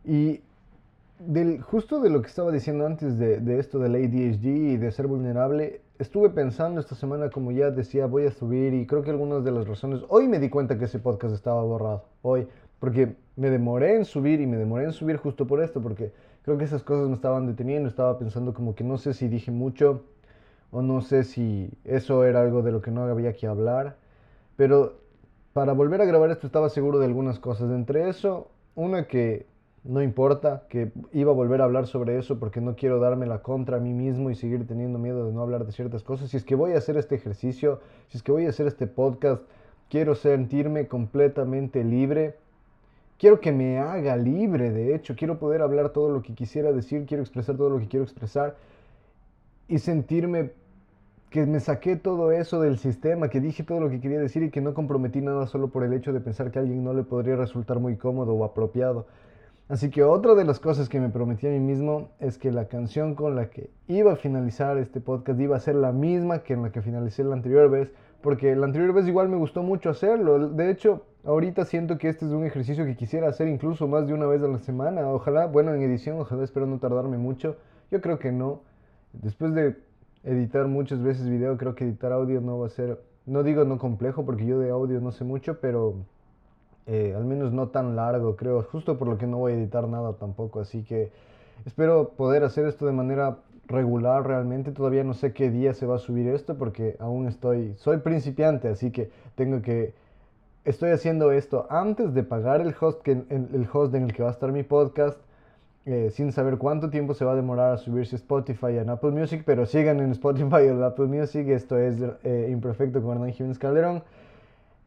Y del, justo de lo que estaba diciendo antes de, de esto del ADHD y de ser vulnerable, estuve pensando esta semana, como ya decía, voy a subir y creo que algunas de las razones, hoy me di cuenta que ese podcast estaba borrado, hoy, porque me demoré en subir y me demoré en subir justo por esto, porque creo que esas cosas me estaban deteniendo, estaba pensando como que no sé si dije mucho o no sé si eso era algo de lo que no había que hablar, pero para volver a grabar esto estaba seguro de algunas cosas. Entre eso, una que no importa, que iba a volver a hablar sobre eso porque no quiero darme la contra a mí mismo y seguir teniendo miedo de no hablar de ciertas cosas. Si es que voy a hacer este ejercicio, si es que voy a hacer este podcast, quiero sentirme completamente libre. Quiero que me haga libre, de hecho, quiero poder hablar todo lo que quisiera decir, quiero expresar todo lo que quiero expresar y sentirme que me saqué todo eso del sistema, que dije todo lo que quería decir y que no comprometí nada solo por el hecho de pensar que a alguien no le podría resultar muy cómodo o apropiado. Así que otra de las cosas que me prometí a mí mismo es que la canción con la que iba a finalizar este podcast iba a ser la misma que en la que finalicé la anterior vez, porque la anterior vez igual me gustó mucho hacerlo. De hecho, ahorita siento que este es un ejercicio que quisiera hacer incluso más de una vez a la semana. Ojalá, bueno, en edición, ojalá espero no tardarme mucho. Yo creo que no. Después de editar muchas veces video, creo que editar audio no va a ser, no digo no complejo, porque yo de audio no sé mucho, pero eh, al menos no tan largo, creo, justo por lo que no voy a editar nada tampoco, así que espero poder hacer esto de manera regular realmente, todavía no sé qué día se va a subir esto, porque aún estoy, soy principiante, así que tengo que, estoy haciendo esto antes de pagar el host, que, el, host en el que va a estar mi podcast, eh, sin saber cuánto tiempo se va a demorar a subirse Spotify y en Apple Music, pero sigan en Spotify y en Apple Music. Esto es eh, Imperfecto con Hernán Jiménez Calderón.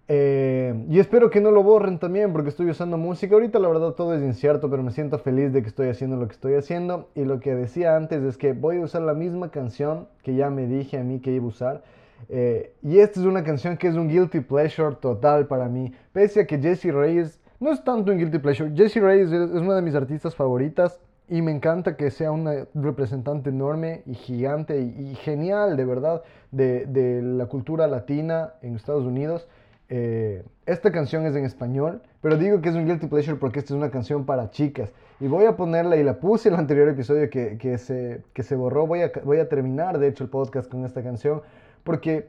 Eh, y espero que no lo borren también porque estoy usando música. Ahorita la verdad todo es incierto, pero me siento feliz de que estoy haciendo lo que estoy haciendo. Y lo que decía antes es que voy a usar la misma canción que ya me dije a mí que iba a usar. Eh, y esta es una canción que es un guilty pleasure total para mí. Pese a que Jessie Reyes no es tanto un guilty pleasure. Jessie Reyes es, una de mis artistas favoritas y me encanta que sea una representante enorme y gigante y, genial, de verdad, de, de, la cultura latina en Estados Unidos. Eh, esta canción es en español, pero digo que es un guilty pleasure porque esta es una canción para chicas. Y voy a ponerla, y la puse en el anterior episodio que, que, se, que se borró. Voy a, voy a terminar, de hecho, el podcast con esta canción porque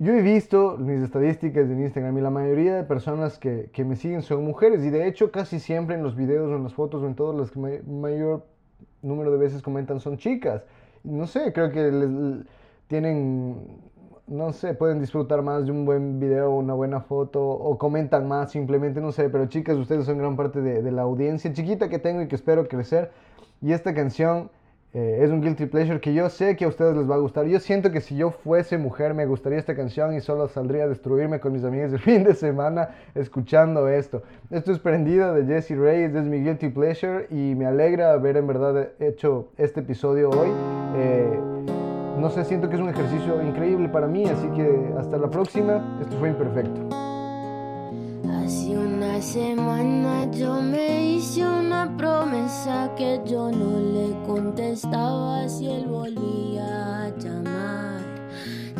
yo he visto mis estadísticas en Instagram y la mayoría de personas que, que, me siguen son mujeres y de hecho casi siempre en los videos o en las fotos o en todos los que may, mayor número de veces comentan son chicas. No sé, creo que les, tienen, no sé, pueden disfrutar más de un buen video o una buena foto o comentan más simplemente, no sé, pero chicas, ustedes son gran parte de, de la audiencia chiquita que tengo y que espero crecer. Y esta canción eh, es un guilty pleasure que yo sé que a ustedes les va a gustar. Yo siento que si yo fuese mujer me gustaría esta canción y solo saldría a destruirme con mis amigas el (laughs) fin de semana escuchando esto. Esto es Prendida de Jessie Reyes, es mi guilty pleasure y me alegra haber en verdad hecho este episodio hoy. Eh, no sé, siento que es un ejercicio increíble para mí, así que hasta la próxima. Esto fue Imperfecto. Hace una semana yo me hice una promesa que yo no le contestaba si él volvía a llamar.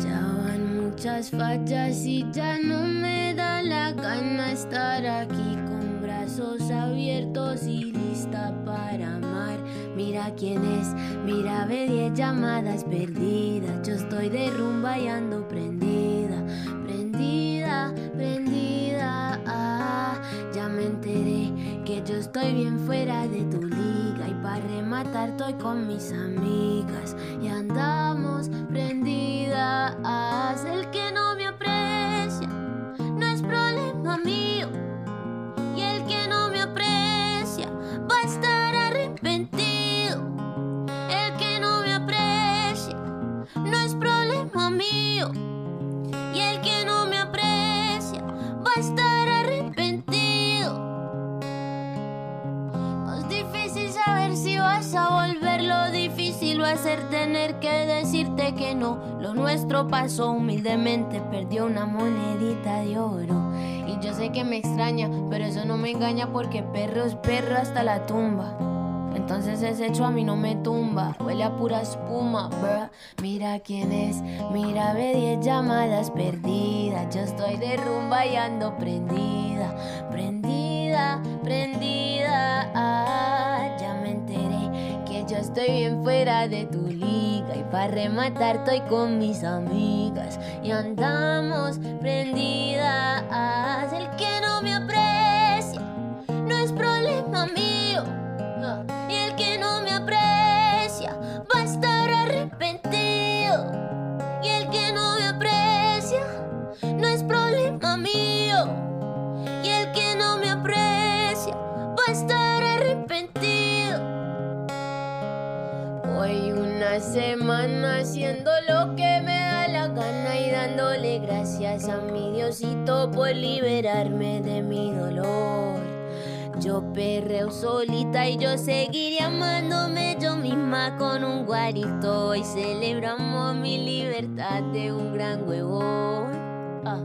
Ya van muchas fallas y ya no me da la gana estar aquí con brazos abiertos y lista para amar. Mira quién es, mira ve 10 llamadas perdidas. Yo estoy de y prendida, prendida, prendida. Ah, ya me enteré que yo estoy bien fuera de tu liga y para rematar estoy con mis amigas y andamos prendidas. El que no me aprecia no es problema mío y el que no me aprecia va a estar arrepentido. El que no me aprecia no es problema mío y el que no me aprecia va a estar va a ser tener que decirte que no. Lo nuestro pasó humildemente, perdió una monedita de oro. Y yo sé que me extraña, pero eso no me engaña porque perro es perro hasta la tumba. Entonces ese hecho a mí no me tumba, huele a pura espuma, bruh. Mira quién es, mira, ve 10 llamadas perdidas. Yo estoy de rumba y ando prendida, prendida, prendida. Ah, estoy bien fuera de tu liga. Y para rematar estoy con mis amigas y andamos prendidas. El que no me aprecia no es problema mío. Semana haciendo lo que me da la gana y dándole gracias a mi Diosito por liberarme de mi dolor. Yo perreo solita y yo seguiré amándome yo misma con un guarito y celebramos mi libertad de un gran huevón. Ah.